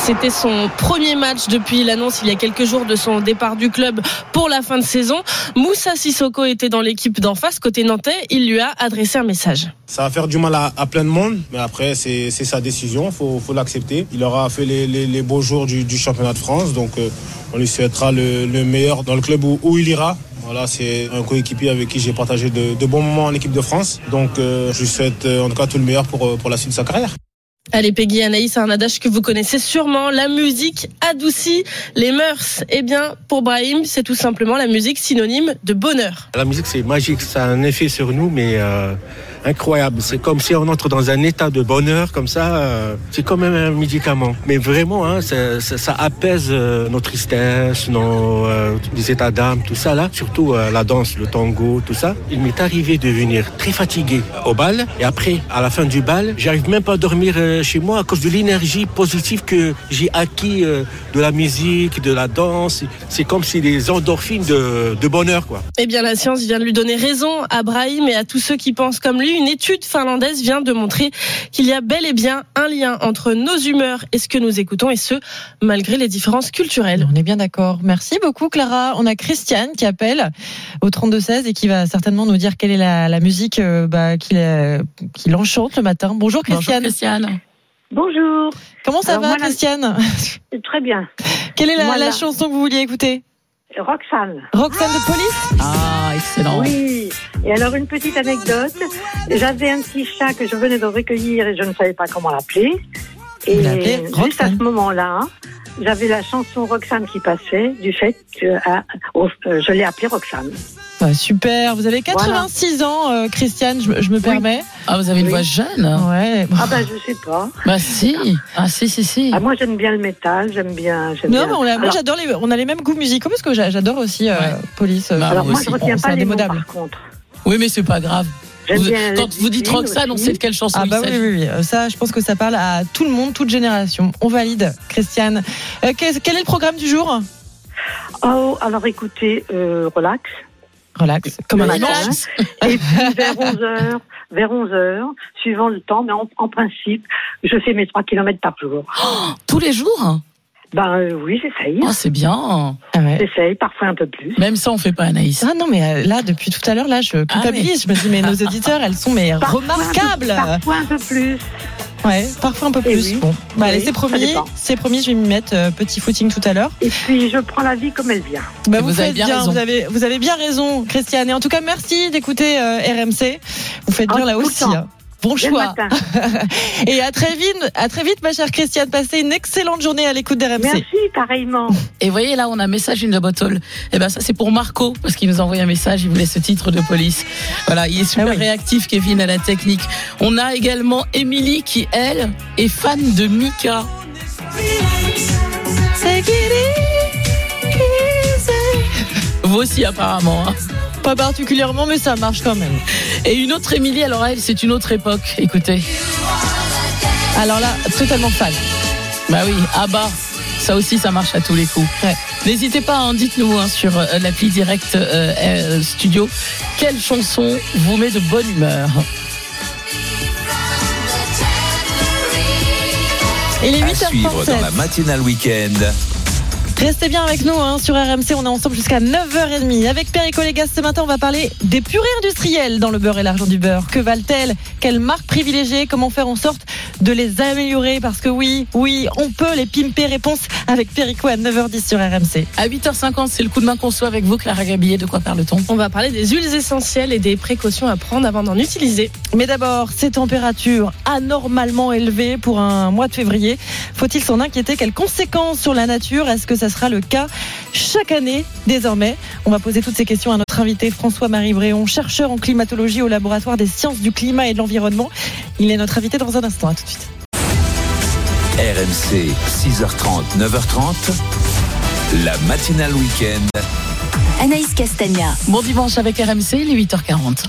S26: C'était son premier match depuis l'annonce il y a quelques jours de son départ du club pour la fin de saison. Moussa Sissoko était dans l'équipe d'en face, côté nantais. Il lui a adressé un message.
S32: Ça va faire du mal à, plein de monde, mais après, c'est sa décision, faut, faut l'accepter. Il aura fait les, les, les beaux jours du, du championnat de France, donc euh, on lui souhaitera le, le meilleur dans le club où, où il ira. Voilà, c'est un coéquipier avec qui j'ai partagé de, de bons moments en équipe de France, donc euh, je lui souhaite euh, en tout cas tout le meilleur pour, pour la suite de sa carrière.
S26: Allez, Peggy Anaïs, un adage que vous connaissez sûrement. La musique adoucit les mœurs. Eh bien, pour Brahim, c'est tout simplement la musique synonyme de bonheur.
S33: La musique, c'est magique, ça a un effet sur nous, mais euh, incroyable. C'est comme si on entre dans un état de bonheur, comme ça. euh, c'est comme un médicament. Mais vraiment, hein, ça, apaise euh, nos tristesses, nos euh, états d'âme, tout ça là. Surtout la danse, le tango, tout ça. Il m'est arrivé de venir très fatigué au bal, et après, à la fin du bal, j'arrive même pas à dormir chez moi à cause de l'énergie positive que j'ai acquis de la musique, de la danse. C'est comme si des endorphines de, de bonheur, quoi.
S26: Eh bien, la science vient de lui donner raison à Brahim et à tous ceux qui pensent comme lui. Une étude finlandaise vient de montrer qu'il y a bel et bien un lien entre nos humeurs et ce que nous écoutons, et ce, malgré les différences culturelles.
S3: On est bien d'accord. Merci beaucoup, Clara. On a Christiane qui appelle au 32-16 et qui va certainement nous dire quelle est la, la musique euh, bah, qui, l'enchante le matin. Bonjour, Christiane.
S5: Christiane.
S34: Bonjour.
S3: Comment ça
S34: Alors,
S3: va, Christiane?
S34: Très bien.
S3: Quelle est la- chanson que vous vouliez écouter?
S34: Roxane.
S3: Roxane de Police
S5: Ah, excellent.
S34: Oui. Et alors, une petite anecdote. J'avais un petit chat que je venais de recueillir et je ne savais pas comment l'appeler. Et juste à ce moment-là, j'avais la chanson Roxane qui passait du fait que ah, oh, euh, je l'ai appelée Roxane.
S3: Bah, Super. Vous avez 86 ans, euh, Christiane, je, je me permets.
S5: Ah, vous avez une
S34: Oui.
S5: voix jeune.
S3: Ouais.
S34: Ah ben, je sais pas.
S5: Bah si. Ah si, si, si.
S34: Ah, moi, j'aime bien le métal, j'aime bien...
S3: Non,
S34: bien-
S3: mais on a, moi j'adore les, on a les mêmes goûts musicaux parce que j'a- j'adore aussi euh, Police.
S5: Bah,
S34: alors,
S5: moi
S34: moi,
S5: aussi.
S34: je retiens
S3: c'est
S34: pas les mots,
S3: indémodable.
S34: par contre.
S5: Oui, mais c'est pas grave. Vous-
S34: bien
S5: quand vous dites Roxane, on sait de quelle chanson
S3: Ah
S5: il
S3: bah oui,
S5: s'agit.
S3: oui, oui. Euh, Ça, je pense que ça parle à tout le monde, toute génération. On valide, Christiane. Euh, quel, quel est le programme du jour?
S34: Oh, alors écoutez, euh, relax.
S3: Relax, comme un
S34: matin. Et puis vers 11h, vers 11h, suivant le temps, mais en, en principe, je fais mes 3 km par jour.
S5: Tous les jours?
S34: Ben euh, oui, j'essaye.
S5: Ah, c'est bien.
S34: J'essaye, parfois un peu plus.
S5: Même ça, on fait pas Anaïs.
S3: Ah non, mais euh, là, depuis tout à l'heure, là, je culpabilise. Je me dis, mais nos auditeurs, elles sont mais
S34: Parfois un peu-
S3: remarquables.
S34: Parfois un peu plus.
S3: Ouais, parfois un peu
S34: Eh
S3: plus.
S34: oui.
S3: Bon, bah, allez, c'est promis. C'est promis, je vais m'y mettre. euh, petit footing tout à l'heure.
S34: Et puis je prends la vie comme elle vient.
S3: Bah, vous,
S5: vous avez
S3: faites
S5: bien
S3: bien,
S5: raison.
S3: vous avez, vous avez bien raison, Christiane. Et en tout cas, merci d'écouter euh, RMC. Vous faites bien
S34: Ah,
S3: là
S34: tout le
S3: aussi. hein. Bon choix.
S34: matin.
S3: Et à très vite, à très vite, ma chère Christiane. Passez une excellente journée à l'écoute d'RMC.
S34: Merci, pareillement.
S5: Et voyez là, on a un message in the bottle. Et ben ça c'est pour Marco parce qu'il nous a envoyé un message. Il voulait ce titre de police. Voilà, il est super
S3: Ah oui.
S5: réactif, Kevin à la technique. On a également Émilie qui elle est fan de Mika. Vous aussi apparemment. hein.
S3: Pas particulièrement, mais ça marche quand même.
S5: Et une autre Émilie, alors elle, c'est une autre époque. Écoutez.
S3: Alors là, totalement fan.
S5: Bah oui, Abba, ça aussi, ça marche à tous les coups. N'hésitez pas, hein, dites-nous hein, sur euh, l'appli direct euh, euh, studio quelle chanson vous met de bonne humeur.
S3: Il est
S35: À
S3: 8h37.
S35: suivre dans la matinale week-end.
S3: Restez bien avec nous hein, sur RMC, on est ensemble jusqu'à 9h30. Avec Perico Légas ce matin, on va parler des purées industrielles dans le beurre et l'argent du beurre. Que valent-elles? Quelles marques privilégier Comment faire en sorte de les améliorer? Parce que oui, oui, on peut les pimper. Réponse avec Perico à 9h10 sur RMC.
S5: À 8h50, c'est le coup de main qu'on soit avec vous, Clara Gabillet. De quoi parle-t-on?
S26: On va parler des huiles essentielles et des précautions à prendre avant d'en utiliser.
S3: Mais d'abord, ces températures anormalement élevées pour un mois de février. Faut-il s'en inquiéter? Quelles conséquences sur la nature? Est-ce que ça sera le cas chaque année désormais On va poser toutes ces questions à notre invité François-Marie Bréon, chercheur en climatologie au laboratoire des sciences du climat et de l'environnement. Il est notre invité dans un instant. À tout de suite.
S2: RMC, 6h30, 9h30. La matinale week-end.
S18: Anaïs Castagna.
S5: Bon dimanche avec RMC, il est 8h40.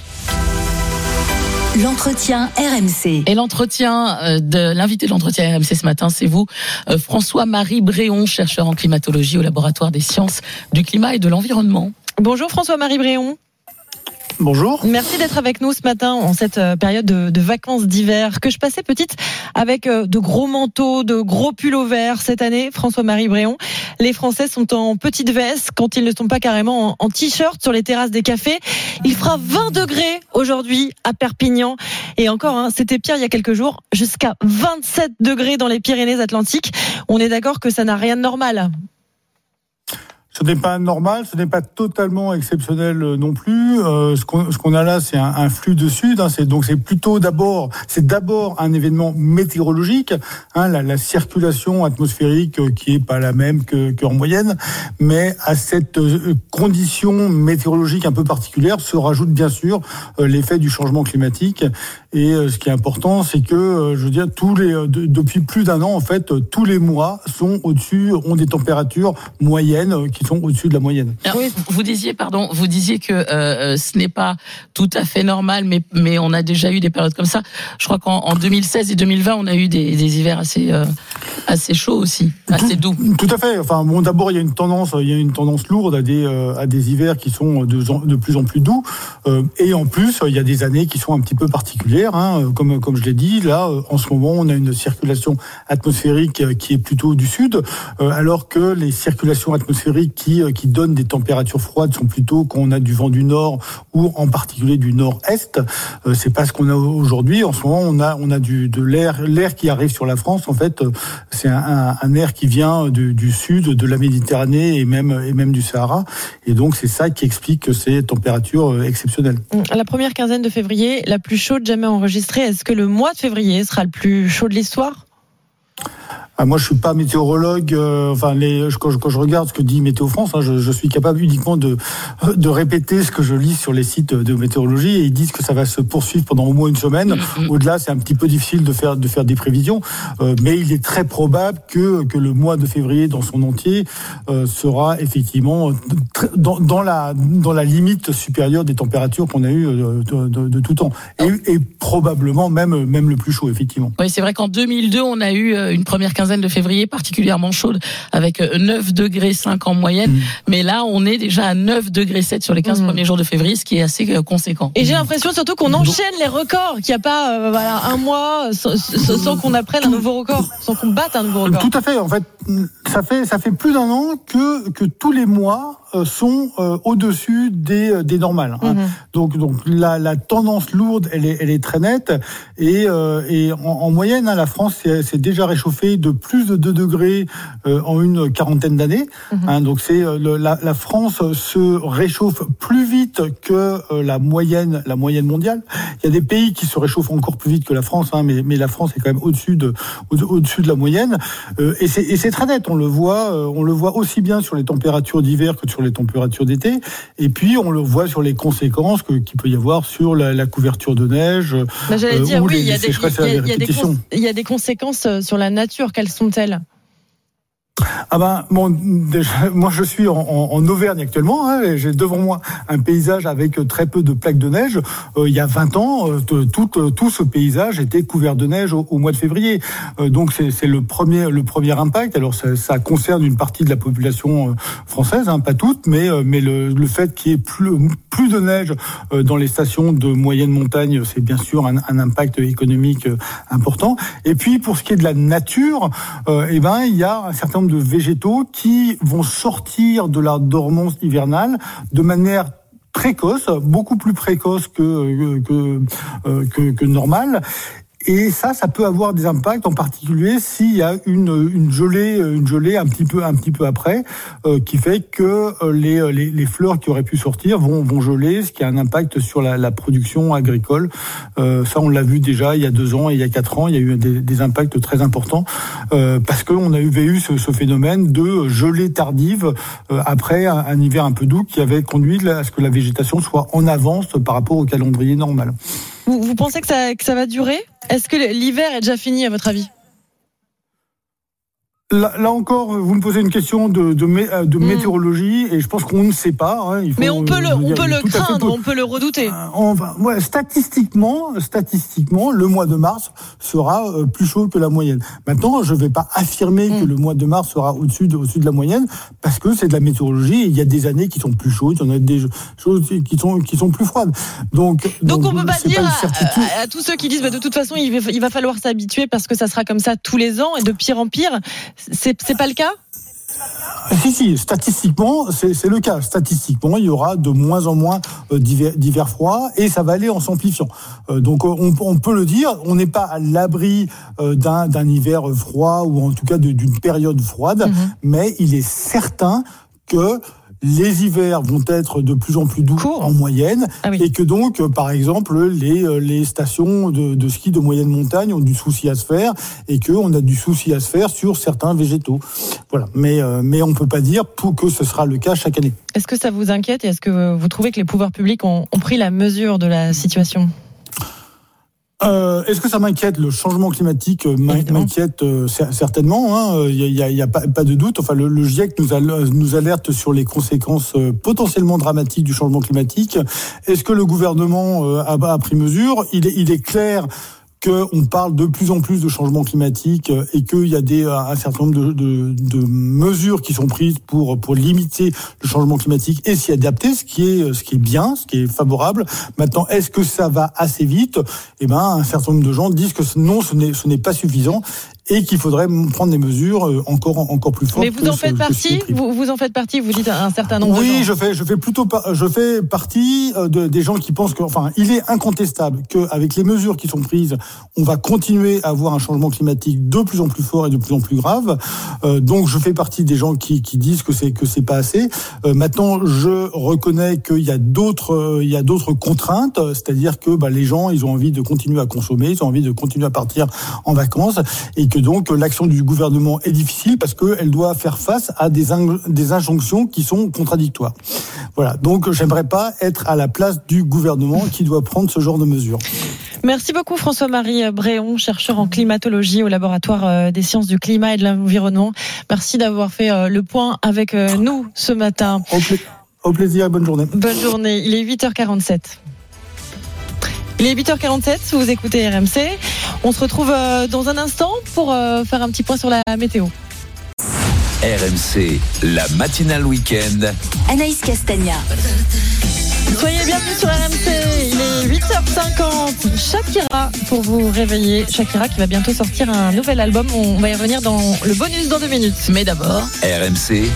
S18: L'entretien RMC.
S5: Et l'entretien euh, de l'invité de l'entretien RMC ce matin, c'est vous, euh, François-Marie Bréon, chercheur en climatologie au laboratoire des sciences du climat et de l'environnement.
S3: Bonjour François-Marie Bréon.
S36: Bonjour.
S3: Merci d'être avec nous ce matin en cette euh, période de, vacances d'hiver que je passais petite avec euh, de gros manteaux, de gros pulls verts cette année. François-Marie Bréon, les Français sont en petite veste quand ils ne sont pas carrément en, en t-shirt sur les terrasses des cafés. Il fera 20 degrés aujourd'hui à Perpignan et encore, hein, c'était pire il y a quelques jours, jusqu'à 27 degrés dans les Pyrénées-Atlantiques. On est d'accord que ça n'a rien de normal.
S37: Ce n'est pas normal, ce n'est pas totalement exceptionnel euh, non plus. Euh, ce qu'on qu'on a là, c'est un, un flux de sud. Hein, donc c'est plutôt d'abord, c'est d'abord un événement météorologique. Hein, la, la circulation atmosphérique euh, qui est pas la même que qu'en moyenne, mais à cette euh, condition météorologique un peu particulière se rajoute bien sûr l'effet du changement climatique. Et ce qui est important, c'est que, je veux dire, tous les de- depuis plus d'un an, en fait, tous les mois sont au-dessus, ont des températures moyennes qui au-dessus de la moyenne.
S5: Alors, vous- Vous disiez, pardon, vous disiez que euh, euh, ce n'est pas tout à fait normal, mais mais on a déjà eu des périodes comme ça. Je crois qu'en en 2016 et 2020, on a eu des, des hivers assez euh, assez chauds aussi, assez doux.
S37: Tout à fait. Enfin, bon, d'abord, il y a une tendance, il y a une tendance lourde à des euh, à des hivers qui sont de, de plus en plus doux, Euh, et en plus, il y a des années qui sont un petit peu particulières, hein, comme comme je l'ai dit. Là, en ce moment, on a une circulation atmosphérique qui est plutôt du sud, euh, alors que les circulations atmosphériques qui euh, qui donnent des températures froides sont plutôt quand on a du vent du nord ou en particulier du nord-est. Euh, c'est pas ce qu'on a aujourd'hui. En ce moment, on a on a de l'air l'air qui arrive sur la France. En fait, euh, c'est un, air qui vient du, sud, de la Méditerranée et même et même du Sahara. Et donc c'est ça qui explique ces températures exceptionnelles.
S3: La première quinzaine de février, la plus chaude jamais enregistrée. Est-ce que le mois de février sera le plus chaud de l'histoire?
S37: Ah, moi, je suis pas météorologue. euh, enfin, les, je- quand, je, quand je regarde ce que dit Météo France, hein, je, je suis capable uniquement de de répéter ce que je lis sur les sites de météorologie et ils disent que ça va se poursuivre pendant au moins une semaine. Au-delà, c'est un petit peu difficile de faire de faire des prévisions, euh, mais il est très probable que que le mois de février dans son entier euh, sera effectivement dans, dans la dans la limite supérieure des températures qu'on a eues de, de, de tout temps et, et probablement même même le plus chaud effectivement.
S5: Oui, c'est vrai qu'en 2002, on a eu une première quinzaine de février particulièrement chaude avec euh, 9 degrés 5 en moyenne. Mais là, on est déjà à 9 degrés 7 sur les 15 premiers jours de février, ce qui est assez euh, conséquent.
S3: Et j'ai l'impression surtout qu'on enchaîne les records, qu'il n'y a pas euh, voilà un mois sans, sans- sans qu'on apprenne un nouveau record, sans qu'on batte un nouveau record.
S37: Tout à fait. En fait, ça fait ça fait plus d'un an que que tous les mois euh, sont euh, au-dessus des euh, des normales. hein. Donc donc la, la tendance lourde, elle est elle est très nette et euh, et en, en moyenne, hein, la France s'est s'est déjà réchauffée de plus de 2 degrés euh, en une quarantaine d'années. hein. donc c'est euh, la, la France se réchauffe plus vite que euh, la moyenne la moyenne mondiale. Il y a des pays qui se réchauffent encore plus vite que la France, hein, mais mais la France est quand même au-dessus de au- au-dessus de la moyenne. Euh, et c'est très net. On le voit euh, on le voit aussi bien sur les températures d'hiver que sur les températures d'été. Et puis on le voit sur les conséquences que qu'il peut y avoir sur la, la couverture de neige.
S3: Bah, J'allais
S37: euh,
S3: dire
S37: ou
S3: oui, il y y y y a des conséquences sur la nature. Quelles sont-elles?
S37: Ah ben, bon, déjà, moi je suis en, Auvergne actuellement. hein, J'ai devant moi un paysage avec euh, très peu de plaques de neige. Euh, il y a 20 ans, euh, tout, euh, tout ce paysage était couvert de neige au, mois de février. Euh, donc c'est le premier, le premier impact. Alors ça, ça concerne une partie de la population euh, française, hein, pas toute, mais mais le, le fait qu'il y ait plus plus de neige dans les stations de moyenne montagne, c'est bien sûr un, un impact économique important. Et puis pour ce qui est de la nature, eh ben il y a un certain nombre de végétaux qui vont sortir de la dormance hivernale de manière précoce, beaucoup plus précoce que que, euh, que, que normal, et ça, ça peut avoir des impacts, en particulier s'il y a une, une gelée, une gelée un petit peu, un petit peu après, euh, qui fait que euh, les, les, les, fleurs qui auraient pu sortir vont, vont geler, ce qui a un impact sur la, la production agricole. Euh, ça, on l'a vu déjà il y a deux ans et il y a quatre ans, il y a eu des, des impacts très importants euh, parce qu'on avait eu ce, ce, phénomène de gelée tardive euh, après un, un, hiver un peu doux qui avait conduit à ce que la végétation soit en avance par rapport au calendrier normal.
S3: Vous, pensez que ça va durer? Est-ce que l'hiver est déjà fini à votre avis?
S37: Là, là, encore, vous me posez une question de, de mmh. météorologie et je pense qu'on ne sait pas. Hein,
S3: il faut, Mais on peut le, on peut le craindre, on peut le redouter. Euh,
S37: on va, ouais, statistiquement, statistiquement, le mois de mars sera euh, plus chaud que la moyenne. Maintenant, je ne vais pas affirmer mmh. que le mois de mars sera au-dessus de, au-dessus de la moyenne parce que c'est de la météorologie. Et il y a des années qui sont plus chaudes, il y en a des choses qui sont qui sont plus froides. Donc,
S3: donc, donc on peut pas dire pas à, à, tous ceux qui disent bah, de toute façon il va, il va falloir s'habituer parce que ça sera comme ça tous les ans et de pire en pire. C'est pas le cas?
S37: Si, si, statistiquement, c'est le cas. Statistiquement, il y aura de moins en moins euh, d'hiver froids et ça va aller en s'amplifiant. Euh, donc, on, on, peut le dire, on n'est pas à l'abri euh, d'un hiver froid ou en tout cas d'une période froide, mm -hmm. mais il est certain que les hivers vont être de plus en plus doux en moyenne
S3: ah oui.
S37: et que donc, euh, par exemple, les, euh, les stations de, de, ski de moyenne montagne ont du souci à se faire et qu'on a du souci à se faire sur certains végétaux. Voilà. Mais, euh, mais on peut pas dire pour que ce sera le cas chaque année.
S3: Est-ce que ça vous inquiète et est-ce que vous trouvez que les pouvoirs publics ont, ont pris la mesure de la situation?
S37: Euh, Est-ce que ça m'inquiète Le changement climatique m'inquiète euh, certainement. Il hein. n'y a, y a pas, pas, de doute. Enfin, le, le GIEC nous, al nous, alerte sur les conséquences euh, potentiellement dramatiques du changement climatique. Est-ce que le gouvernement euh, a, a, pris mesure? Il est, il est clair qu'on parle de plus en plus de changements climatiques et qu'il y a des, un certain nombre de, mesures qui sont prises pour, limiter le changement climatique et s'y adapter, ce qui, est, ce qui est bien, ce qui est favorable. Maintenant, est-ce que ça va assez vite? Eh ben, un certain nombre de gens disent que non, ce n'est pas suffisant et qu'il faudrait prendre des mesures euh, encore encore plus fortes.
S3: Mais vous en faites partie. Vous, vous en faites partie. Vous dites un certain nombre.
S37: Oui,
S3: de gens.
S37: je fais je fais plutôt je fais partie euh, de, des gens qui pensent que enfin il est incontestable qu'avec les mesures qui sont prises, on va continuer à avoir un changement climatique de plus en plus fort et de plus en plus grave. Euh, donc je fais partie des gens qui, qui disent que c'est que c'est pas assez. Euh, maintenant, je reconnais qu'il y a d'autres euh, il y a d'autres contraintes, c'est-à-dire que bah, les gens ils ont envie de continuer à consommer, ils ont envie de continuer à partir en vacances et que donc l'action du gouvernement est difficile parce qu'elle doit faire face à des, des injonctions qui sont contradictoires. Voilà, donc j'aimerais pas être à la place du gouvernement qui doit prendre ce genre de mesures.
S3: Merci beaucoup François-Marie Bréon, chercheur en climatologie au laboratoire euh, des sciences du climat et de l'environnement. Merci d'avoir fait euh, le point avec euh, nous ce matin.
S37: Au, pla au plaisir, bonne journée.
S3: Bonne journée, il est 8h47. Il est 8h47, vous écoutez RMC. On se retrouve dans un instant pour faire un petit point sur la météo.
S2: RMC, la matinale week-end.
S18: Anaïs Castagna.
S3: Soyez bienvenus sur RMC, il est 8h50. Shakira pour vous réveiller. Shakira qui va bientôt sortir un nouvel album. On va y revenir dans le bonus dans deux minutes. Mais d'abord.
S2: RMC.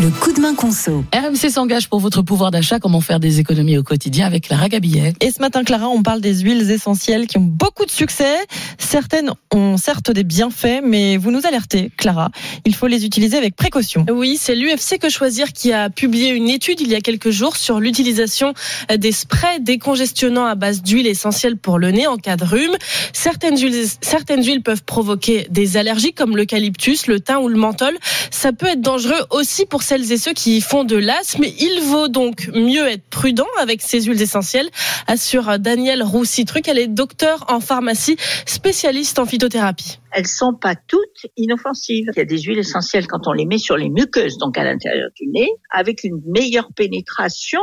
S18: Le coup de main conso.
S5: RMC s'engage pour votre pouvoir d'achat, comment faire des économies au quotidien avec Clara Gabillet.
S3: Et ce matin, Clara, on parle des huiles essentielles qui ont beaucoup de succès. Certaines ont certes des bienfaits, mais vous nous alertez, Clara, il faut les utiliser avec précaution.
S26: Oui, c'est l'UFC Que Choisir qui a publié une étude il y a quelques jours sur l'utilisation des sprays décongestionnants à base d'huile essentielle pour le nez en cas de rhume. Certaines huiles, certaines huiles peuvent provoquer des allergies comme l'eucalyptus, le thym ou le menthol. Ça peut être dangereux aussi pour celles et ceux qui font de l'asthme. Il vaut donc mieux être prudent avec ces huiles essentielles, assure Danielle Roussy-Truc. Elle est docteur en pharmacie, spécialiste en phytothérapie.
S38: Elles sont pas toutes inoffensives. Il y a des huiles essentielles quand on les met sur les muqueuses, donc à l'intérieur du nez, avec une meilleure pénétration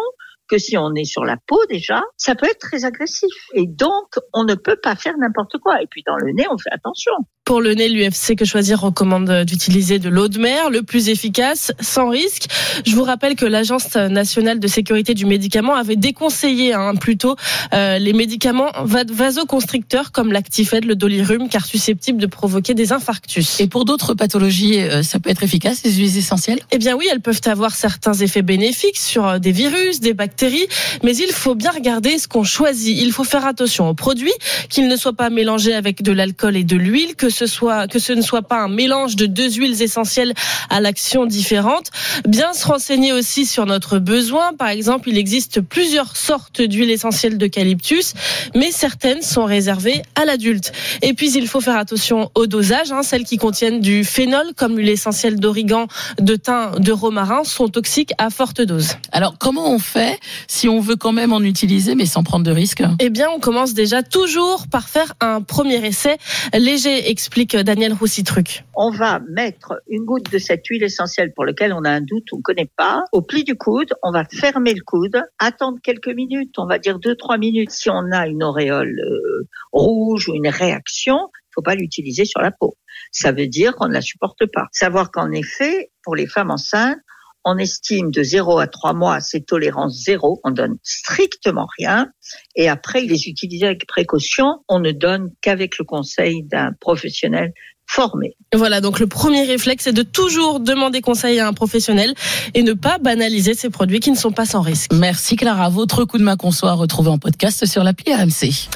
S38: que si on est sur la peau déjà, ça peut être très agressif. Et donc, on ne peut pas faire n'importe quoi. Et puis dans le nez, on fait attention.
S26: Pour le nez, l'UFC Que Choisir recommande d'utiliser de l'eau de mer, le plus efficace, sans risque. Je vous rappelle que l'Agence nationale de sécurité du médicament avait déconseillé hein, plutôt euh, les médicaments vasoconstricteurs comme l'actifed, le dolirum, car susceptibles de provoquer des infarctus.
S5: Et pour d'autres pathologies, euh, ça peut être efficace, les huiles essentielles?
S26: Eh bien oui, elles peuvent avoir certains effets bénéfiques sur euh, des virus, des bactéries, mais il faut bien regarder ce qu'on choisit. Il faut faire attention aux produits, qu'ils ne soient pas mélangés avec de l'alcool et de l'huile, que ce soit que ce ne soit pas un mélange de deux huiles essentielles à l'action différente. Bien se renseigner aussi sur notre besoin. Par exemple, il existe plusieurs sortes d'huiles essentielles d'eucalyptus, mais certaines sont réservées à l'adulte. Et puis il faut faire attention au dosage. Hein. Celles qui contiennent du phénol, comme l'huile essentielle d'origan, de thym, de romarin, sont toxiques à forte dose.
S5: Alors comment on fait si on veut quand même en utiliser, mais sans prendre de risques
S26: Eh bien, on commence déjà toujours par faire un premier essai léger, explique Daniel Roussitruc.
S38: On va mettre une goutte de cette huile essentielle pour laquelle on a un doute, on ne connaît pas, au pli du coude, on va fermer le coude, attendre quelques minutes, on va dire deux trois minutes. Si on a une auréole euh, rouge ou une réaction, il faut pas l'utiliser sur la peau. Ça veut dire qu'on ne la supporte pas. Savoir qu'en effet, pour les femmes enceintes, on estime de 0 à 3 mois, c'est tolérance zéro. On donne strictement rien. Et après, il les utiliser avec précaution. On ne donne qu'avec le conseil d'un professionnel formé.
S26: Voilà, donc le premier réflexe, c'est de toujours demander conseil à un professionnel et ne pas banaliser ces produits qui ne sont pas sans risque.
S5: Merci Clara. Votre coup de main qu'on soit retrouvé en podcast sur l'appli RMC.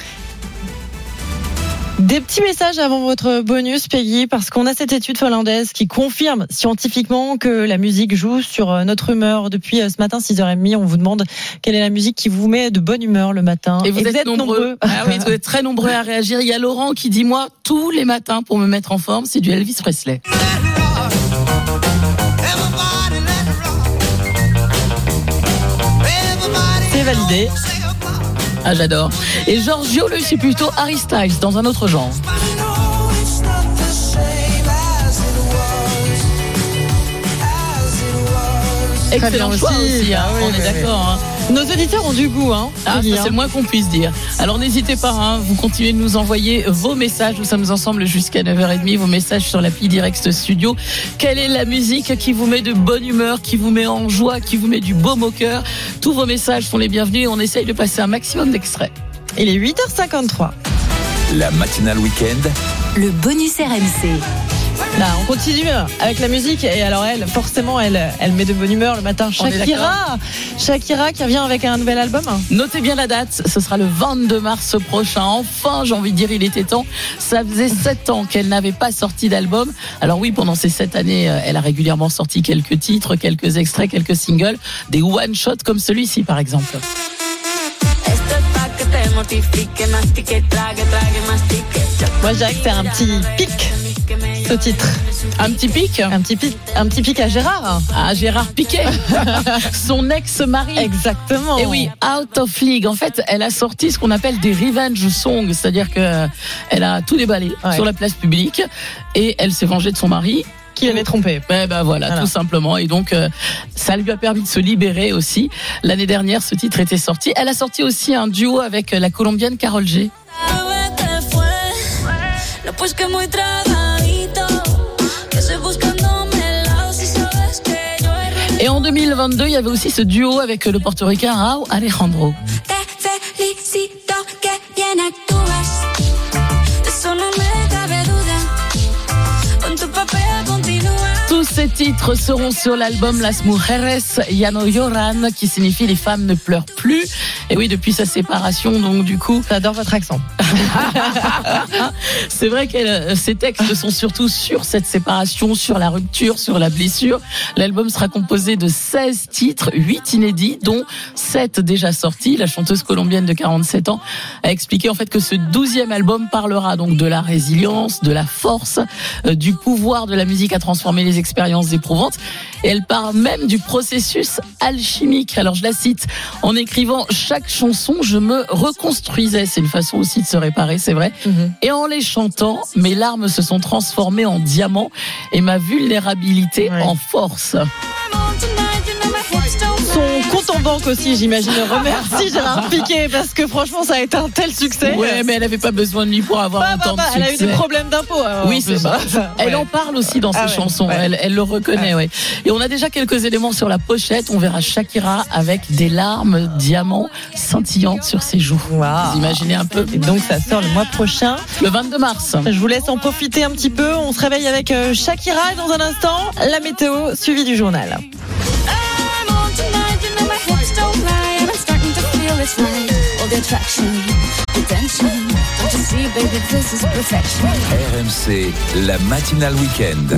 S3: Des petits messages avant votre bonus, Peggy, parce qu'on a cette étude finlandaise qui confirme scientifiquement que la musique joue sur euh, notre humeur. Depuis euh, ce matin, 6h30, on vous demande quelle est la musique qui vous met de bonne humeur le matin.
S5: Et vous, êtes, nombreux. Ah oui, vous êtes très nombreux à réagir. Il y a Laurent qui dit, moi, tous les matins, pour me mettre en forme, c'est du Elvis Presley.
S3: C'est validé.
S5: Ah, j'adore. Et Giorgio, lui, c'est plutôt Harry Styles, dans un autre genre. Excellent choix aussi, hein,
S3: Ah oui,
S5: on est
S3: oui,
S5: d'accord. hein.
S3: Nos auditeurs ont du goût, hein.
S5: Ah, c'est
S3: hein.
S5: le moins qu'on puisse dire. Alors n'hésitez pas, hein, vous continuez de nous envoyer vos messages. Nous sommes ensemble jusqu'à 9h30. Vos messages sur l'appli Direct Studio. Quelle est la musique qui vous met de bonne humeur, qui vous met en joie, qui vous met du baume au cœur? Tous vos messages sont les bienvenus et on essaye de passer un maximum d'extraits.
S3: Il est 8h53.
S2: La matinale week-end.
S18: Le bonus RMC.
S3: Là, on continue avec la musique et alors elle, forcément, elle, elle met de bonne humeur le matin. Shakira, Shakira qui revient avec un nouvel album.
S5: Notez bien la date, ce sera le 22 mars prochain. Enfin, j'ai envie de dire, il était temps. Ça faisait sept ans qu'elle n'avait pas sorti d'album. Alors oui, pendant ces sept années, euh, elle a régulièrement sorti quelques titres, quelques extraits, quelques singles, des one-shots comme celui-ci par exemple.
S3: Moi, je dirais que c'est un petit pic, ce titre.
S5: Un petit pic
S3: Un petit pic, un petit pic à Gérard.
S5: Ah, Gérard Piquet, son ex-mari.
S3: Exactement.
S5: Et oui, Out of League. En fait, elle a sorti ce qu'on appelle des revenge songs, c'est-à-dire que elle a tout déballé
S3: Ouais.
S5: sur la place publique et elle s'est vengée de son mari.
S3: Qui l'avait trompé.
S5: Ben, ben voilà,
S3: Voilà.
S5: tout simplement. Et donc, euh, ça lui a permis de se libérer aussi. L'année dernière, ce titre était sorti. Elle a sorti aussi un duo avec la Colombienne Carole G. Et en 2022, il y avait aussi ce duo avec le portoricain Rao Alejandro. Tous ces titres seront sur l'album Las Mujeres Ya no Lloran, qui signifie les femmes ne pleurent plus. Et oui, depuis sa séparation, donc du coup,
S3: J'adore votre accent.
S5: c'est vrai que euh, ces textes sont surtout sur cette séparation, sur la rupture, sur la blessure. L'album sera composé de 16 titres, 8 inédits, dont 7 déjà sortis. La chanteuse colombienne de 47 ans a expliqué en fait que ce 12e album parlera donc de la résilience, de la force, euh, du pouvoir de la musique à transformer les expériences éprouvantes. Et elle parle même du processus alchimique. Alors je la cite, en écrivant chaque chanson, je me reconstruisais. C'est une façon aussi de se réparer, c'est vrai. Et en les chantant, mes larmes se sont transformées en diamants et ma vulnérabilité en force.
S3: Banque aussi, j'imagine. Remercie Gérard Piquet parce que franchement, ça a été un tel succès.
S5: Ouais, mais elle n'avait pas besoin de lui pour avoir
S3: Bah, bah,
S5: autant
S3: bah,
S5: de
S3: elle a eu des problèmes d'impôts.
S5: Oui, c'est ça. Elle
S3: Ouais.
S5: en parle aussi dans ses
S3: Ah ouais,
S5: chansons.
S3: ouais.
S5: Elle, elle le reconnaît, ouais. Et on a déjà quelques éléments sur la pochette. On verra Shakira avec des larmes diamants scintillantes sur ses joues. Vous imaginez un peu
S3: Et donc, ça sort le mois prochain.
S5: Le 22 mars.
S3: Je vous laisse en profiter un petit peu. On se réveille avec euh, Shakira et dans un instant, la météo suivie du journal.
S39: RMC, la matinale week-end.